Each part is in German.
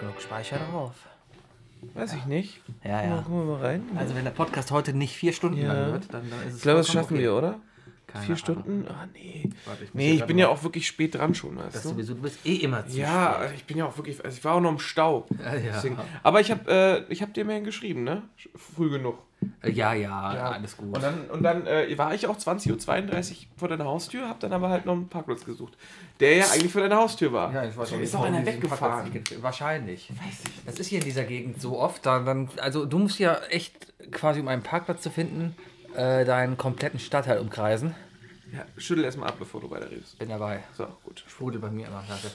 genug Speicher drauf. Weiß ich nicht. Ja, ja. Gucken wir mal rein. Also wenn der Podcast heute nicht vier Stunden Ja. lang wird, dann, dann ist es ich glaube, das schaffen okay. wir, oder? Keine Vier Ahnung. Stunden? Ah, nee. Warte, ich Nee, ich bin mal- ja auch wirklich spät dran schon, Das weißt du? sowieso, du bist eh immer zu Ja, spät. also ich bin ja auch wirklich, also ich war auch noch im Stau. Ja, ja. Deswegen, aber ich habe äh, ich hab dir immerhin geschrieben, ne? Früh genug. Äh, Ja, ja, alles gut. Und dann, und dann äh, war ich auch 20.32 Uhr vor deiner Haustür, habe dann aber halt noch einen Parkplatz gesucht. Der ja eigentlich vor deiner Haustür war. Ja, ich weiß nicht, ist doch warum einer weggefahren. Parkplatz Wahrscheinlich. Weiß ich. Das ist hier in dieser Gegend so oft. Dann, dann, also du musst ja echt quasi, um einen Parkplatz zu finden, äh, deinen kompletten Stadtteil umkreisen. Ja, schüttel erstmal ab, bevor du weiter redest. Bin dabei. So, gut. Sprudel bei mir immer. Danke.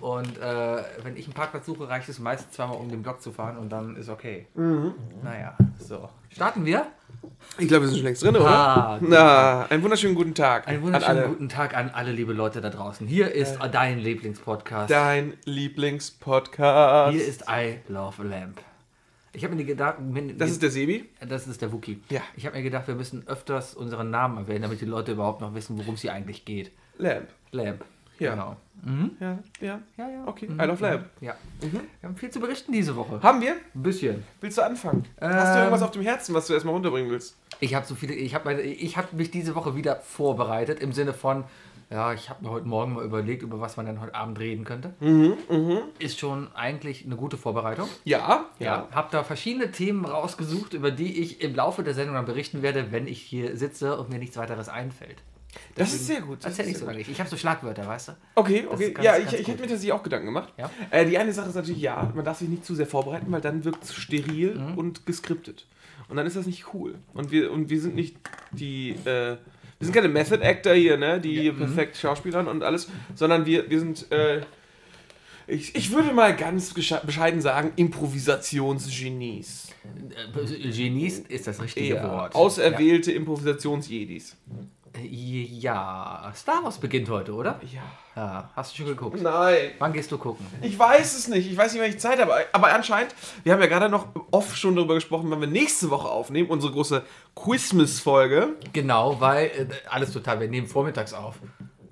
Und äh, wenn ich einen Parkplatz suche, reicht es meistens zweimal um den Block zu fahren und dann ist okay. Mhm. Naja, so. Starten wir? Ich glaube, wir sind schon längst drin, oder? Ah. Na, einen wunderschönen guten Tag. Einen an wunderschönen alle. guten Tag an alle liebe Leute da draußen. Hier ist dein Lieblingspodcast. Dein Lieblingspodcast. Hier ist I Love a Lamp. Ich habe mir mir- das ist der Sebi. Das ist der Wookie. Ja. Ich habe mir gedacht, wir müssen öfters unseren Namen erwähnen, damit die Leute überhaupt noch wissen, worum es hier eigentlich geht. Lamp. Lamp. Ja. Genau. Ja, ja. Ja, ja. Okay, Mhm. I love Lamp. Ja. Wir haben viel zu berichten diese Woche. Haben wir? Ein bisschen. Willst du anfangen? Hast du Ähm. irgendwas auf dem Herzen, was du erstmal runterbringen willst? Ich habe so viele. Ich habe ich hab mich diese Woche wieder vorbereitet im Sinne von. Ja, ich habe mir heute Morgen mal überlegt, über was man dann heute Abend reden könnte. Mhm, Ist schon eigentlich eine gute Vorbereitung. Ja, Ja, habe da verschiedene Themen rausgesucht, über die ich im Laufe der Sendung dann berichten werde, wenn ich hier sitze und mir nichts weiteres einfällt. Das ist sehr gut. Das ist ich so sehr lange nicht. Ich habe so Schlagwörter, weißt du? Okay, okay. ganz- ja, ich, ganz ich hätte gut. mir tatsächlich auch Gedanken gemacht. Ja. Äh, die eine Sache ist natürlich, ja, man darf sich nicht zu sehr vorbereiten, weil dann wirkt es steril Mhm. und geskriptet. Und dann ist das nicht cool. Und wir, und wir sind nicht die, äh, wir sind keine Method Actor hier, ne, die mhm. perfekt schauspielern und alles, sondern wir, wir sind, äh, ich, ich würde mal ganz bescheiden sagen, Improvisationsgenies. Äh, Genies ist das richtige Ja, Wort. auserwählte Improvisationsjedis. Ja. Star Wars beginnt heute, oder? Ja. Ja, hast du schon geguckt? Nein. Wann gehst du gucken? Ich weiß es nicht. Ich weiß nicht, wann ich Zeit habe. Aber anscheinend, wir haben ja gerade noch oft schon darüber gesprochen, wann wir nächste Woche aufnehmen, unsere große Quizmas-Folge. Genau, weil äh, alles total, wir nehmen vormittags auf.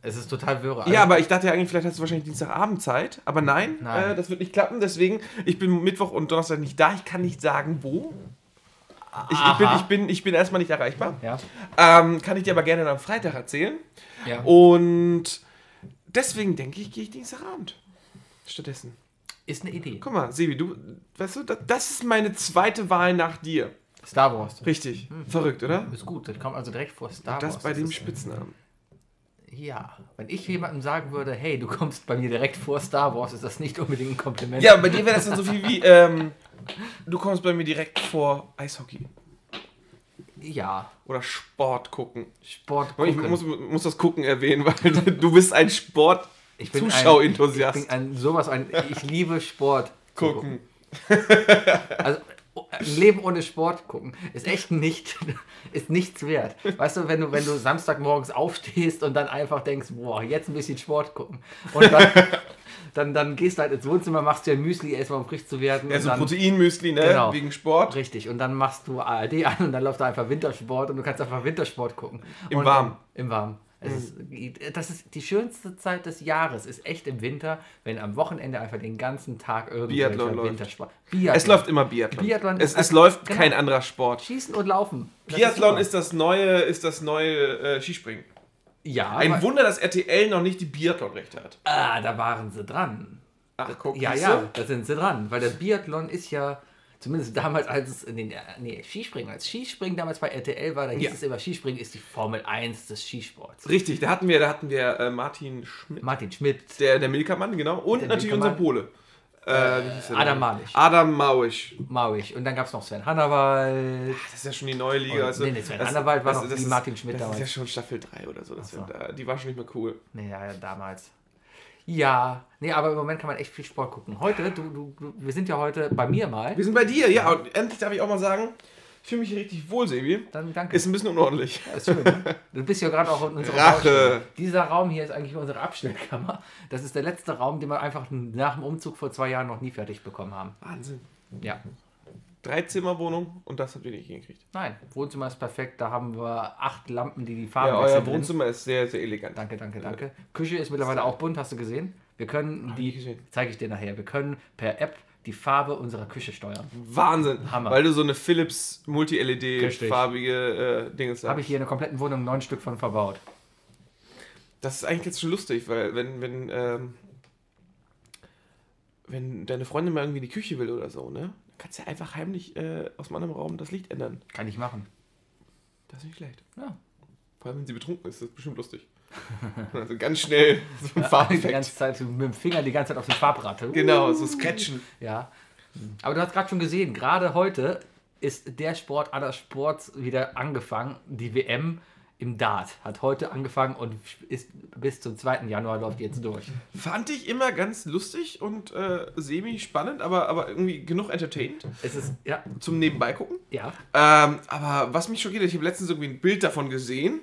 Es ist total wirre. Ja, aber ich dachte ja eigentlich, vielleicht hast du wahrscheinlich Dienstagabend Zeit. Aber nein, Nein. Äh, das wird nicht klappen. Deswegen, ich bin Mittwoch und Donnerstag nicht da. Ich kann nicht sagen, wo. Ich, ich, bin, ich, bin, ich bin erstmal nicht erreichbar. Ja, Ähm, kann ich dir aber gerne am Freitag erzählen. ja. Und deswegen denke ich, gehe ich Dienstagabend. Stattdessen. Ist eine Idee. Guck mal, Sebi, du, weißt du, das, das ist meine zweite Wahl nach dir. Star Wars. Richtig. Verrückt, oder? Ist gut, das kommt also direkt vor Star Das Wars. bei dem ist, Spitznamen. Ja, wenn ich jemandem sagen würde, hey, du kommst bei mir direkt vor Star Wars, ist das nicht unbedingt ein Kompliment. Ja, bei dir wäre das dann so viel wie, ähm, du kommst bei mir direkt vor Eishockey. Ja, Oder Sport gucken. Sport Ich gucken. muss, muss das Gucken erwähnen, weil du bist ein Ich bin ein- Sport-Zuschauenthusiast. Ich bin ein, sowas ein, ich liebe Sport. zu Gucken. Also ein Leben ohne Sport gucken ist echt nicht, ist nichts wert. Weißt du, wenn du, wenn du Samstagmorgens aufstehst und dann einfach denkst, boah, jetzt ein bisschen Sport gucken. Und dann, dann, dann gehst du halt ins Wohnzimmer, machst dir ein Müsli erstmal, um frisch zu werden. Ja, und so dann, Proteinmüsli, ne? Genau. Wegen Sport. Richtig, und dann machst du ARD an und dann läuft da einfach Wintersport und du kannst einfach Wintersport gucken. Im und Warmen. Im, im Warmen. Es ist, das ist die schönste Zeit des Jahres, ist echt im Winter, wenn am Wochenende einfach den ganzen Tag irgendwelcher. Wintersport. Biathlon. Es läuft immer Biathlon. Biathlon es, ist es läuft genau. kein anderer Sport. Schießen und Laufen. Das Biathlon super. ist das neue, ist das neue äh, Skispringen. Ja, Ein Wunder, dass RTL noch nicht die Biathlon-Rechte hat. Ah, da waren sie dran. Ach, guck, Ja, ja, da sind sie dran. Weil der Biathlon ist ja, zumindest damals, als es in den, nee, Skispringen, als Skispringen damals bei RTL war, da hieß Ja. es immer, Skispringen ist die Formel 1 des Skisports. Richtig, da hatten wir, da hatten wir äh, Martin Schmidt, Martin Schmidt, der, der Milka-Mann, genau. Und Der natürlich unser Pole. Äh, wie hieß der Adam? Malich. Adam Mauisch. Mauig. Und dann gab es noch Sven Hannawald. Das ist ja schon die neue Liga. Also, nee, nee, Sven das- Hannawald war das- noch das wie ist- Martin Schmidt Das ist damals. ja schon Staffel 3 oder so. Das so. äh, die war schon nicht mehr cool. Nee, ja, ja, damals. Ja, nee, aber im Moment kann man echt viel Sport gucken. Heute, du, du, du, wir sind ja heute bei mir mal. Wir sind bei dir, ja. Und endlich darf ich auch mal sagen, ich fühle mich richtig wohl, Sebi. Dann danke. Ist ein bisschen unordentlich. Ja, ist schön. Ne? Du bist ja gerade auch in unserer Rache. Dieser Raum hier ist eigentlich unsere Abstellkammer. Das ist der letzte Raum, den wir einfach nach dem Umzug vor zwei Jahren noch nie fertig bekommen haben. Wahnsinn. Ja. Drei Zimmerwohnung und das habt ihr nicht hingekriegt. Nein, Wohnzimmer ist perfekt. Da haben wir acht Lampen, die die Farben Ja, euer wechseln drin. Wohnzimmer ist sehr, sehr elegant. Danke, danke, danke. Küche ist mittlerweile auch bunt, hast du gesehen? Wir können die, zeige ich dir nachher, wir können per App die Farbe unserer Küche steuern. Wahnsinn. Hammer. Weil du so eine Philips. Multi-LED-farbige äh, Dingens Habe ich hier in der kompletten Wohnung neun Stück von verbaut. Das ist eigentlich jetzt schon lustig, weil wenn, wenn, ähm, wenn deine Freundin mal irgendwie in die Küche will oder so, ne? Dann kannst du ja einfach heimlich äh, aus einem anderen Raum das Licht ändern. Kann ich machen. Das ist nicht schlecht. Ja. Vor allem, wenn sie betrunken ist, das ist bestimmt lustig. also ganz schnell so ein Die Farbeffekt. ganze Zeit mit dem Finger die ganze Zeit auf die Farbrate. Genau, so Sketchen. Ja. Aber du hast gerade schon gesehen, gerade heute ist der Sport aller Sports wieder angefangen. Die WM im Dart hat heute angefangen und ist bis zum 2. Januar läuft jetzt durch. Fand ich immer ganz lustig und äh, semi-spannend, aber, aber irgendwie genug entertained Es ist, ja, zum Nebenbei gucken. ja. Ähm, aber was mich schockiert, ich habe letztens irgendwie ein Bild davon gesehen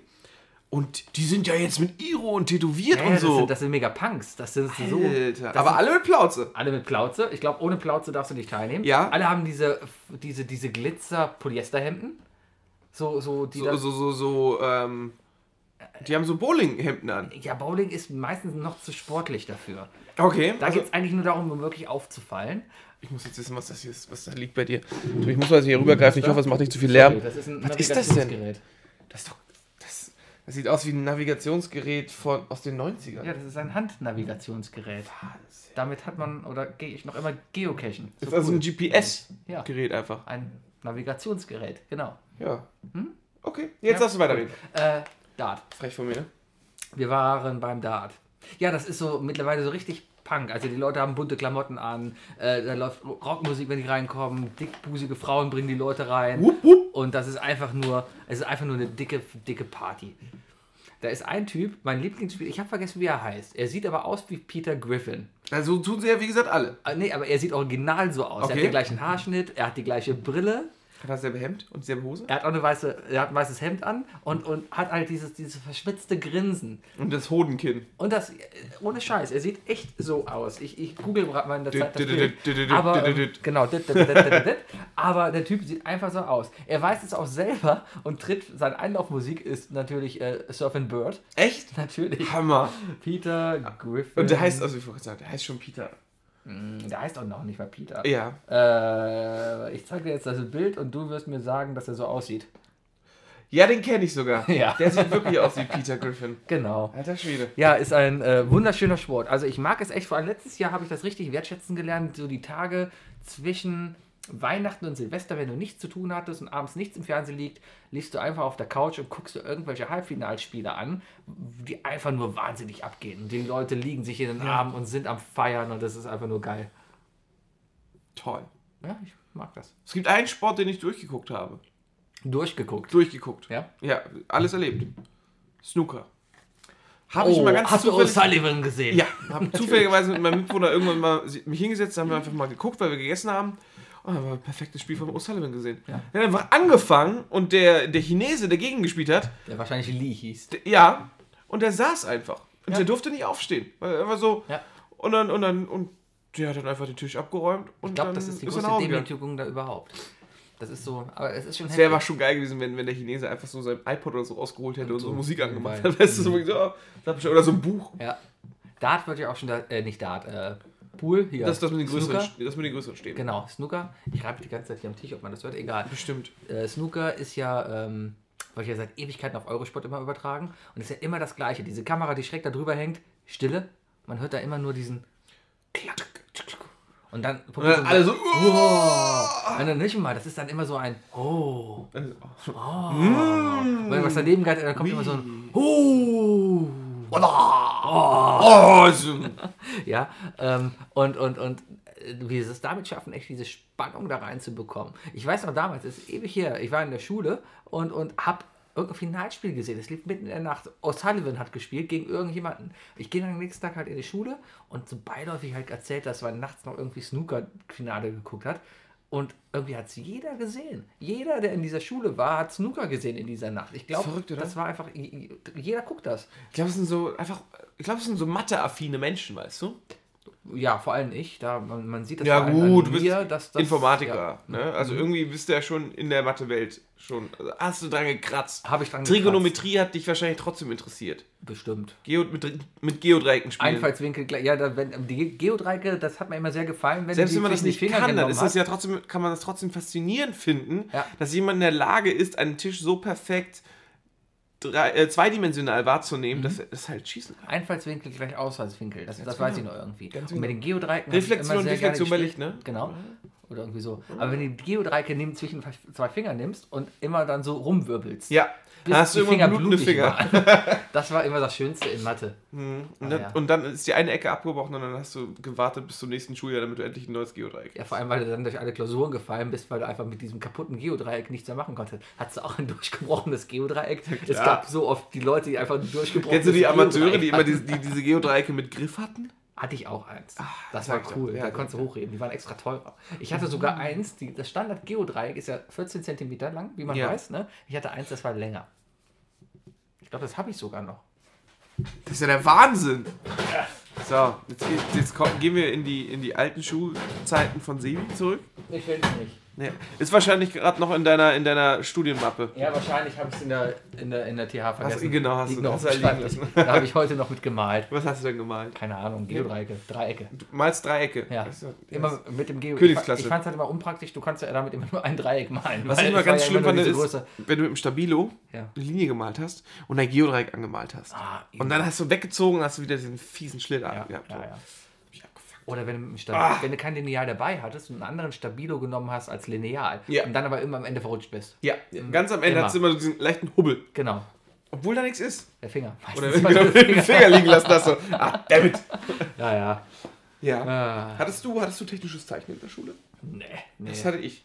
und die sind ja jetzt mit Iro und tätowiert ja und das, so. sind, das sind mega Punks. Das sind so. Das aber sind- alle mit Plauze. Alle mit Plauze. Ich glaube, ohne Plauze darfst du nicht teilnehmen. Ja. Alle haben diese, diese, diese Glitzer-Polyesterhemden. So, so, die So, dann- so, so, so, ähm, die haben so Bowlinghemden an. Ja, Bowling ist meistens noch zu sportlich dafür. Okay. Da also, geht es eigentlich nur darum, um wirklich aufzufallen. ich muss jetzt wissen, was das hier ist, was da liegt bei dir. Ich muss mal hier rübergreifen, ich hoffe, es macht nicht zu viel Lärm. Sorry, das Was ist das denn? Das ist doch. Das, sieht aus wie ein Navigationsgerät von, aus den 90ern. Ja, das ist ein Handnavigationsgerät. Wahnsinn. Damit hat man, oder gehe ich noch immer geocachen. Das ist So also cool. ein GPS-Gerät Ja, einfach. ein Navigationsgerät, genau. Ja. Okay, jetzt Ja. darfst du weiterreden. Äh, Dart. Frech von mir, ne? Wir waren beim Dart. Ja, das ist so mittlerweile so richtig Punk. Also die Leute haben bunte Klamotten an, äh, da läuft Rockmusik, wenn die reinkommen, dickbusige Frauen bringen die Leute rein. Wupp, wupp. Und das ist einfach nur, es ist einfach nur eine dicke, dicke Party. Da ist ein Typ, mein Lieblingsspiel, ich habe vergessen, wie er heißt. Er sieht aber aus wie Peter Griffin. Also tun sie ja, wie gesagt, alle. Äh, nee, aber er sieht original so aus. Er Okay. hat den gleichen Haarschnitt, er hat die gleiche Brille, Hat er dasselbe Hemd und dieselbe Hose? er hat auch eine weiße, er hat ein weißes Hemd an und, und hat halt dieses, dieses verschmitzte Grinsen. Und das Hodenkinn. Und das, ohne Scheiß, er sieht echt so aus. Ich, ich google gerade mal in der Zeit das Bild. Aber, genau, aber der Typ sieht einfach so aus. Er weiß es auch selber und tritt, seine Einlaufmusik ist natürlich äh, Surf and Bird. Echt? Natürlich. Hammer. Peter Griffin. Und der heißt, also ich wollte sagen, der heißt schon Peter. Mm, Der heißt auch noch nicht mal Peter. Ja. Äh, ich zeige dir jetzt das Bild und du wirst mir sagen, dass er so aussieht. Ja, den kenne ich sogar. Ja. Der sieht wirklich aus wie Peter Griffin. Genau. Alter Schwede. Ja, ist ein äh, wunderschöner Sport. Also ich mag es echt. Vor allem letztes Jahr habe ich das richtig wertschätzen gelernt. So die Tage zwischen Weihnachten und Silvester, wenn du nichts zu tun hattest und abends nichts im Fernsehen liegt, liegst du einfach auf der Couch und guckst du irgendwelche Halbfinalspiele an, die einfach nur wahnsinnig abgehen. Und die Leute liegen sich in den Armen und sind am Feiern und das ist einfach nur geil. Toll. Ja, ich mag das. Es gibt einen Sport, den ich durchgeguckt habe. Durchgeguckt. Durchgeguckt. Ja? Ja, alles erlebt. Snooker. Habe ich Oh, mal ganz hast du zufällig... O'Sullivan gesehen? Ja, habe zufälligerweise mit meinem Mitbewohner irgendwann mal mich hingesetzt, haben wir einfach mal geguckt, weil wir gegessen haben. Und dann haben wir ein perfektes Spiel von O'Sullivan gesehen. Ja. Er hat einfach angefangen und der, der Chinese, der gegen gespielt hat, Der wahrscheinlich Lee hieß. der, ja, und der saß einfach. Und Ja. der durfte nicht aufstehen. Weil er war so. Ja. Und dann, und dann, und der hat dann einfach den Tisch abgeräumt und Ich glaube, dann das ist die er größte. Demütigung da überhaupt. Das ist so, aber es ist schon Es wäre aber schon geil gewesen, wenn, wenn der Chinese einfach so sein iPod oder so rausgeholt hätte und, so, Musik angemacht hat. Weißt du, so, oh, ich- oder so ein Buch. Ja. Dart wird ja auch schon, da, äh, nicht Dart, äh, Pool, hier. Das, das, mit den größeren, Snooker. das mit den größeren Stäben. Genau, Snooker. Ich reibe die ganze Zeit hier am Tisch, ob man das hört, egal. Bestimmt. Äh, Snooker ist ja, ähm, wird ja seit Ewigkeiten auf Eurosport immer übertragen und ist ja immer das Gleiche. Diese Kamera, die schräg da drüber hängt, Stille. Man hört da immer nur diesen Klack. Und dann Und dann alle so. Oh. Und dann nicht mal, das ist dann immer so ein Oh. Oh. Wenn was daneben geht, dann kommt immer so ein Oh. Oh. Ja, ähm, und, und, und äh, wie sie es damit schaffen, echt diese Spannung da reinzubekommen. Ich weiß noch damals, das ist ewig her, ich war in der Schule und, und hab irgendein Finalspiel gesehen. Es lief mitten in der Nacht. O'Sullivan hat gespielt gegen irgendjemanden. Ich gehe dann am nächsten Tag halt in die Schule und so beiläufig halt erzählt, dass man nachts noch irgendwie Snooker-Finale geguckt hat. Und irgendwie hat es jeder gesehen. Jeder, der in dieser Schule war, hat Snooker gesehen in dieser Nacht. Ich glaube, das war einfach, jeder guckt das. Ich glaube, es sind so einfach. Ich glaube, es sind so Mathe-affine Menschen, weißt du? Ja, vor allem ich. Da, man, man sieht das Ja gut, an du bist mir, dass das, Informatiker. Ja, Mhm. Ne? Also irgendwie bist du ja schon in der Mathe-Welt schon. Also hast du dran gekratzt. Habe ich dran Trigonometrie hat dich wahrscheinlich trotzdem interessiert. Bestimmt. Geo mit, mit Geodreiecken spielen. Einfallswinkel, ja, da, wenn, die Geodreiecke, das hat mir immer sehr gefallen, wenn Selbst wenn man das nicht Finger kann, dann ist das ja trotzdem, kann man das trotzdem faszinierend finden, Ja. dass jemand in der Lage ist, einen Tisch so perfekt drei, äh, zweidimensional wahrzunehmen, dass er das halt schießen kann. Einfallswinkel gleich Ausfallswinkel, das, das genau. weiß ich noch irgendwie. Ganz Und mit genau. den Geodreiecken hab ich Reflexion, Reflexion bei. Licht, ne? Genau. Oder irgendwie so. Aber wenn du die Geodreiecke neben zwischen zwei Fingern nimmst und immer dann so rumwirbelst, Ja, bis hast du die immer blutende blutig Finger. waren. Das war immer das Schönste in Mathe. Und, Ah, dann, ja. und dann ist die eine Ecke abgebrochen und dann hast du gewartet bis zum nächsten Schuljahr, damit du endlich ein neues Geodreieck Ja, vor allem, weil du dann durch alle Klausuren gefallen bist, weil du einfach mit diesem kaputten Geodreieck nichts mehr machen konntest. Hattest du auch ein durchgebrochenes Geodreieck? es klar. gab so oft die Leute, die einfach ein durchgebrochenes Kennst du die Amateure, die immer hatten. die, die diese Geodreiecke mit Griff hatten? Hatte ich auch eins. das das war cool. Ja, da ja, konntest du ja. hochheben. Die waren extra teurer. Ich hatte sogar eins, die, das Standard-Geodreieck ist ja 14 cm lang, wie man Ja. weiß. Ne? Ich hatte eins, das war länger. Ich glaube, das habe ich sogar noch. Das ist ja der Wahnsinn. So, jetzt, geht- jetzt kommen, gehen wir in die, in die alten Schulzeiten von Sebi zurück. Ich finde es nicht. Nee. Ist wahrscheinlich gerade noch in deiner, in deiner Studienmappe. Ja, wahrscheinlich habe ich es in der, in, der, in der TH vergessen. genau, hast du- noch hast auf du dem da liegen lassen. Da habe ich heute noch mit gemalt. Was hast du denn gemalt? Keine Ahnung, Geodreiecke, Dreiecke. Du malst Dreiecke. Ja, ist ja- immer mit dem Geo. Königsklasse. Ich, fand es halt immer unpraktisch, du kannst ja damit immer nur ein Dreieck malen. Was ich immer ganz schlimm fand, ist, Größe. wenn du mit dem Stabilo Ja. eine Linie gemalt hast und ein Geodreieck angemalt hast. Ah, und dann hast du weggezogen und hast du wieder diesen fiesen Schlitter ja, gehabt. ja, so. ja. Oder wenn du, Ah. wenn du kein Lineal dabei hattest und einen anderen Stabilo genommen hast als Lineal Ja. und dann aber immer am Ende verrutscht bist. Ja, ganz am Ende hast du immer so diesen leichten Hubbel. Genau, Obwohl da nichts ist. der Finger. Oder wenn du den Finger liegen lassen hast. So. Ah, dammit. Ja, ja. Ja. Ah, Hattest du, hattest du technisches Zeichnen in der Schule? nee, nee. Das hatte ich.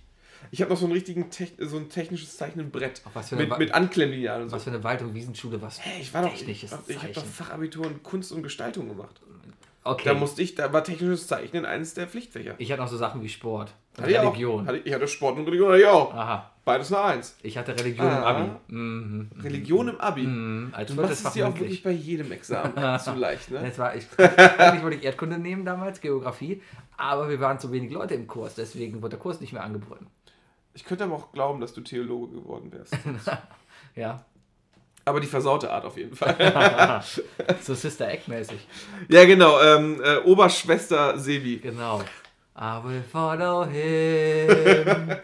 Ich habe noch so ein richtigen Tech, so ein technisches Zeichnenbrett. Mit, Wa- mit Anklemmlineal und so. Was für eine Wald- und Wiesenschule was? Hey, ich war doch, ich, ich habe doch. Fachabitur in Kunst und Gestaltung gemacht. Okay. Da musste ich, da war technisches Zeichnen eines der Pflichtfächer. ich hatte noch so Sachen wie Sport. Und Hatte ich auch. Religion. Hatte, ich hatte Sport und Religion hatte ich auch. Aha. Beides eine Eins. Ich hatte Religion Ah. im Abi. Mhm. Religion im Abi. Mhm. Als Du machst es dir auch wirklich bei jedem Examen zu leicht, ne? Das war ich, eigentlich wollte ich Erdkunde nehmen damals, Geografie, aber wir waren zu wenig Leute im Kurs, deswegen wurde der Kurs nicht mehr angeboten. Ich könnte aber auch glauben, dass du Theologe geworden wärst. Ja, Aber die versaute Art auf jeden Fall. so Sister Act-mäßig. ja, genau. Ähm, äh, Oberschwester Sebi. Genau. I will follow him.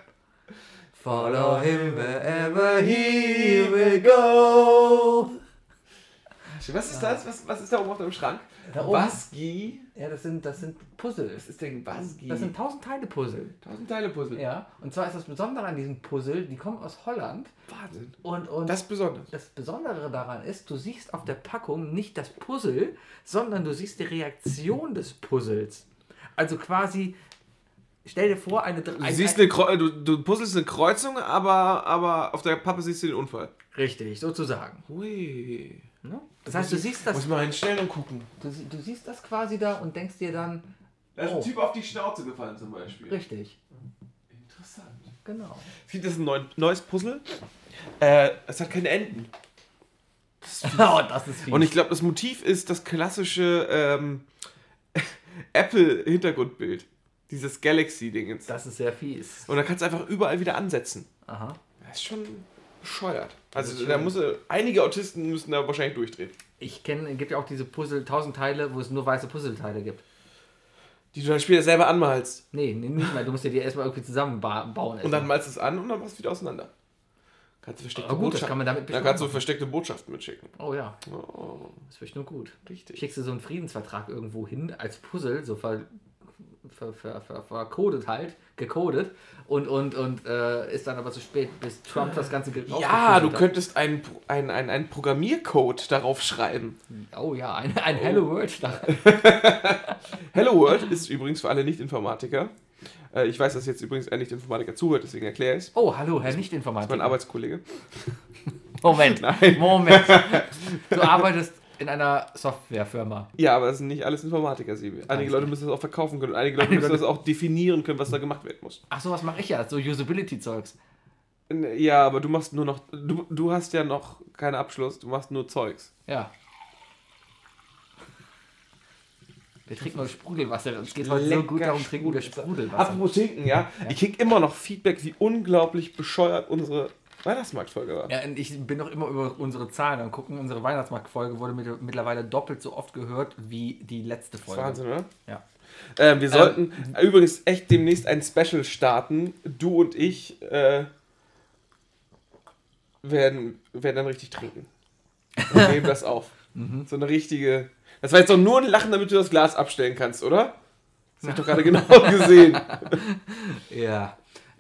Follow him wherever he will go. Was ist das? Was, was ist da oben auf deinem Schrank? Da oben? Ja, das sind, das sind Puzzle. Was ist denn Wasgi? Das sind tausend Teile Puzzle. tausend Teile Puzzle. Ja, und zwar ist das Besondere an diesen Puzzle, die kommen aus Holland Wahnsinn. und, und Das ist besonders. Das Besondere daran ist, du siehst auf der Packung nicht das Puzzle, sondern du siehst die Reaktion des Puzzles. Also quasi, stell dir vor, eine... Du, siehst eine Kreu du, du puzzelst eine Kreuzung, aber, aber auf der Pappe siehst du den Unfall. Richtig, sozusagen. Hui. Ne? Das heißt, du siehst das, Muss mal hinstellen und gucken. du, du siehst das quasi da und denkst dir dann, Da ist Oh. ein Typ auf die Schnauze gefallen zum Beispiel. richtig, Interessant. genau. Es gibt jetzt ein neu, neues Puzzle. Äh, es hat keine Enden. oh, das ist fies. Und ich glaube, das Motiv ist das klassische ähm, Apple-Hintergrundbild. Dieses Galaxy-Dingens. das ist sehr fies. Und da kannst du einfach überall wieder ansetzen. Aha. Das ist schon bescheuert. Also ist da muss einige Autisten müssen da wahrscheinlich durchdrehen. Ich kenne, gibt ja auch diese Puzzle, tausend Teile, wo es nur weiße Puzzleteile gibt. Die du dann später selber anmalst. Nee, nee, nicht mal. Du musst dir die erstmal irgendwie zusammenbauen. Und dann malst du es an und dann machst du wieder auseinander. Kannst du versteckte gut, Botschaften- kann man damit Dann kannst du versteckte Botschaften mitschicken. Oh ja, Oh, das wäre nur gut. richtig. schickst du so einen Friedensvertrag irgendwo hin als Puzzle, so ver, ver, ver, ver, vercodet halt, gecodet und, und, und äh, ist dann aber zu spät, bis Trump das Ganze Ja, du könntest einen ein, ein, ein Programmiercode darauf schreiben. Oh ja, ein, ein Hello World. Hello World ist übrigens für alle Nicht-Informatiker. Äh, ich weiß, dass jetzt übrigens ein Nicht-Informatiker zuhört, deswegen erkläre ich es. Oh, hallo, Herr Das ist mein Nicht-Informatiker. Arbeitskollege. Moment, Nein. Moment. Du arbeitest in einer Softwarefirma. Ja, aber das sind nicht alles Informatiker, Sibi. Einige Leute müssen das auch verkaufen können und einige Leute müssen das auch definieren können, was da gemacht werden muss. Ach, sowas mache ich ja, so Usability-Zeugs. Ja, aber du machst nur noch. Du, du hast ja noch keinen Abschluss, du machst nur Zeugs. Ja. Wir trinken nur Sprudelwasser. Es geht heute so gut darum, trinken wir Sprudelwasser. Apropos trinken, ja. Ich krieg immer noch Feedback, wie unglaublich bescheuert unsere Weihnachtsmarktfolge war. Ja, ich bin noch immer über unsere Zahlen am gucken. Unsere Weihnachtsmarktfolge wurde mit, mittlerweile doppelt so oft gehört wie die letzte Folge. Wahnsinn, oder? Ja. Ähm, wir sollten übrigens echt demnächst ein Special starten. Du und ich äh, werden, werden dann richtig trinken. Und nehmen das auf. So eine richtige. Das war jetzt doch nur ein Lachen, damit du das Glas abstellen kannst, oder? Das hab ich doch gerade genau gesehen. Ja.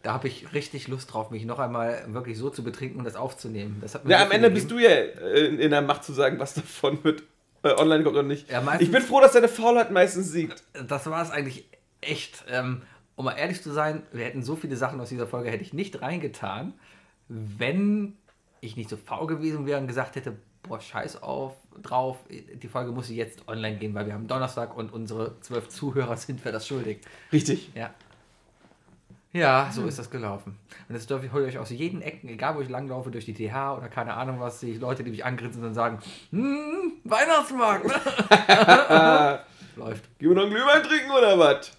Da habe ich richtig Lust drauf, mich noch einmal wirklich so zu betrinken und das aufzunehmen. Das Ja, am Ende bist du ja äh, in, der Macht zu sagen, was davon mit äh, online kommt oder nicht. Ja, meistens- ich bin froh, dass deine Faulheit meistens siegt. Das war es eigentlich echt. Ähm, um mal ehrlich zu sein, wir hätten so viele Sachen aus dieser Folge hätte ich nicht reingetan, wenn ich nicht so faul gewesen wäre und gesagt hätte, boah, scheiß auf, drauf, die Folge muss jetzt online gehen, weil wir haben Donnerstag und unsere zwölf Zuhörer sind wir das schuldig. Richtig. Ja. Ja, so ist das gelaufen. Und jetzt dürfe ich euch aus jeden Ecken, egal wo ich langlaufe, durch die TH oder keine Ahnung was, sehe ich Leute, die mich angrinsen und sagen, hm, Weihnachtsmarkt. Läuft. Gehen wir noch einen Glühwein trinken oder was?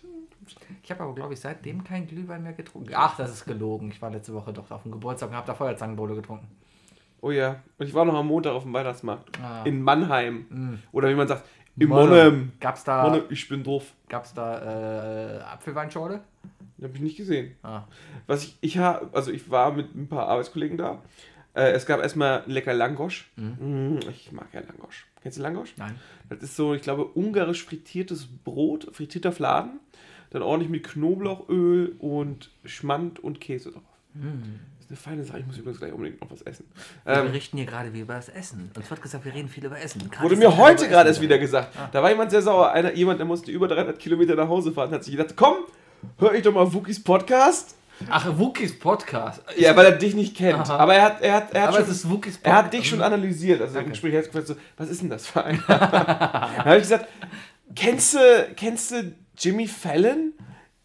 Ich habe aber, glaube ich, seitdem kein Glühwein mehr getrunken. Ach, das ist gelogen. Ich war letzte Woche doch auf dem Geburtstag und habe da Feuerzangenbowle getrunken. Oh ja. Und ich war noch am Montag auf dem Weihnachtsmarkt. Ah. In Mannheim. Oder wie man sagt, in Monne. Monnem. Gab's da, Monnem, ich bin doof. gab's da äh, Apfelweinschorle? Habe ich nicht gesehen. Ah. Was ich, ich habe, also ich war mit ein paar Arbeitskollegen da. Äh, es gab erstmal lecker Langosch. Mm, ich mag ja Langosch. Kennst du Langosch? Nein. Das ist so, ich glaube, ungarisch frittiertes Brot, frittierter Fladen. Dann ordentlich mit Knoblauchöl und Schmand und Käse drauf. Das ist eine feine Sache. Ich muss übrigens gleich unbedingt noch was essen. wir Ähm, berichten hier gerade wie über das Essen. Uns wird gesagt, wir reden viel über Essen. Gerade wurde mir heute gerade erst wieder gesagt. Da war jemand sehr sauer. Einer, jemand, der musste über 300 Kilometer nach Hause fahren, hat sich gedacht, komm, hör ich doch mal Wookies Podcast. Ach, Wookies Podcast. Ja, weil er dich nicht kennt. Aha. Aber er hat, er hat, er hat Aber schon, er hat dich schon analysiert. Also im Danke. Gespräch hat er gefragt, so, was ist denn das für ein? Dann habe ich gesagt, kennst du, kennst du Jimmy Fallon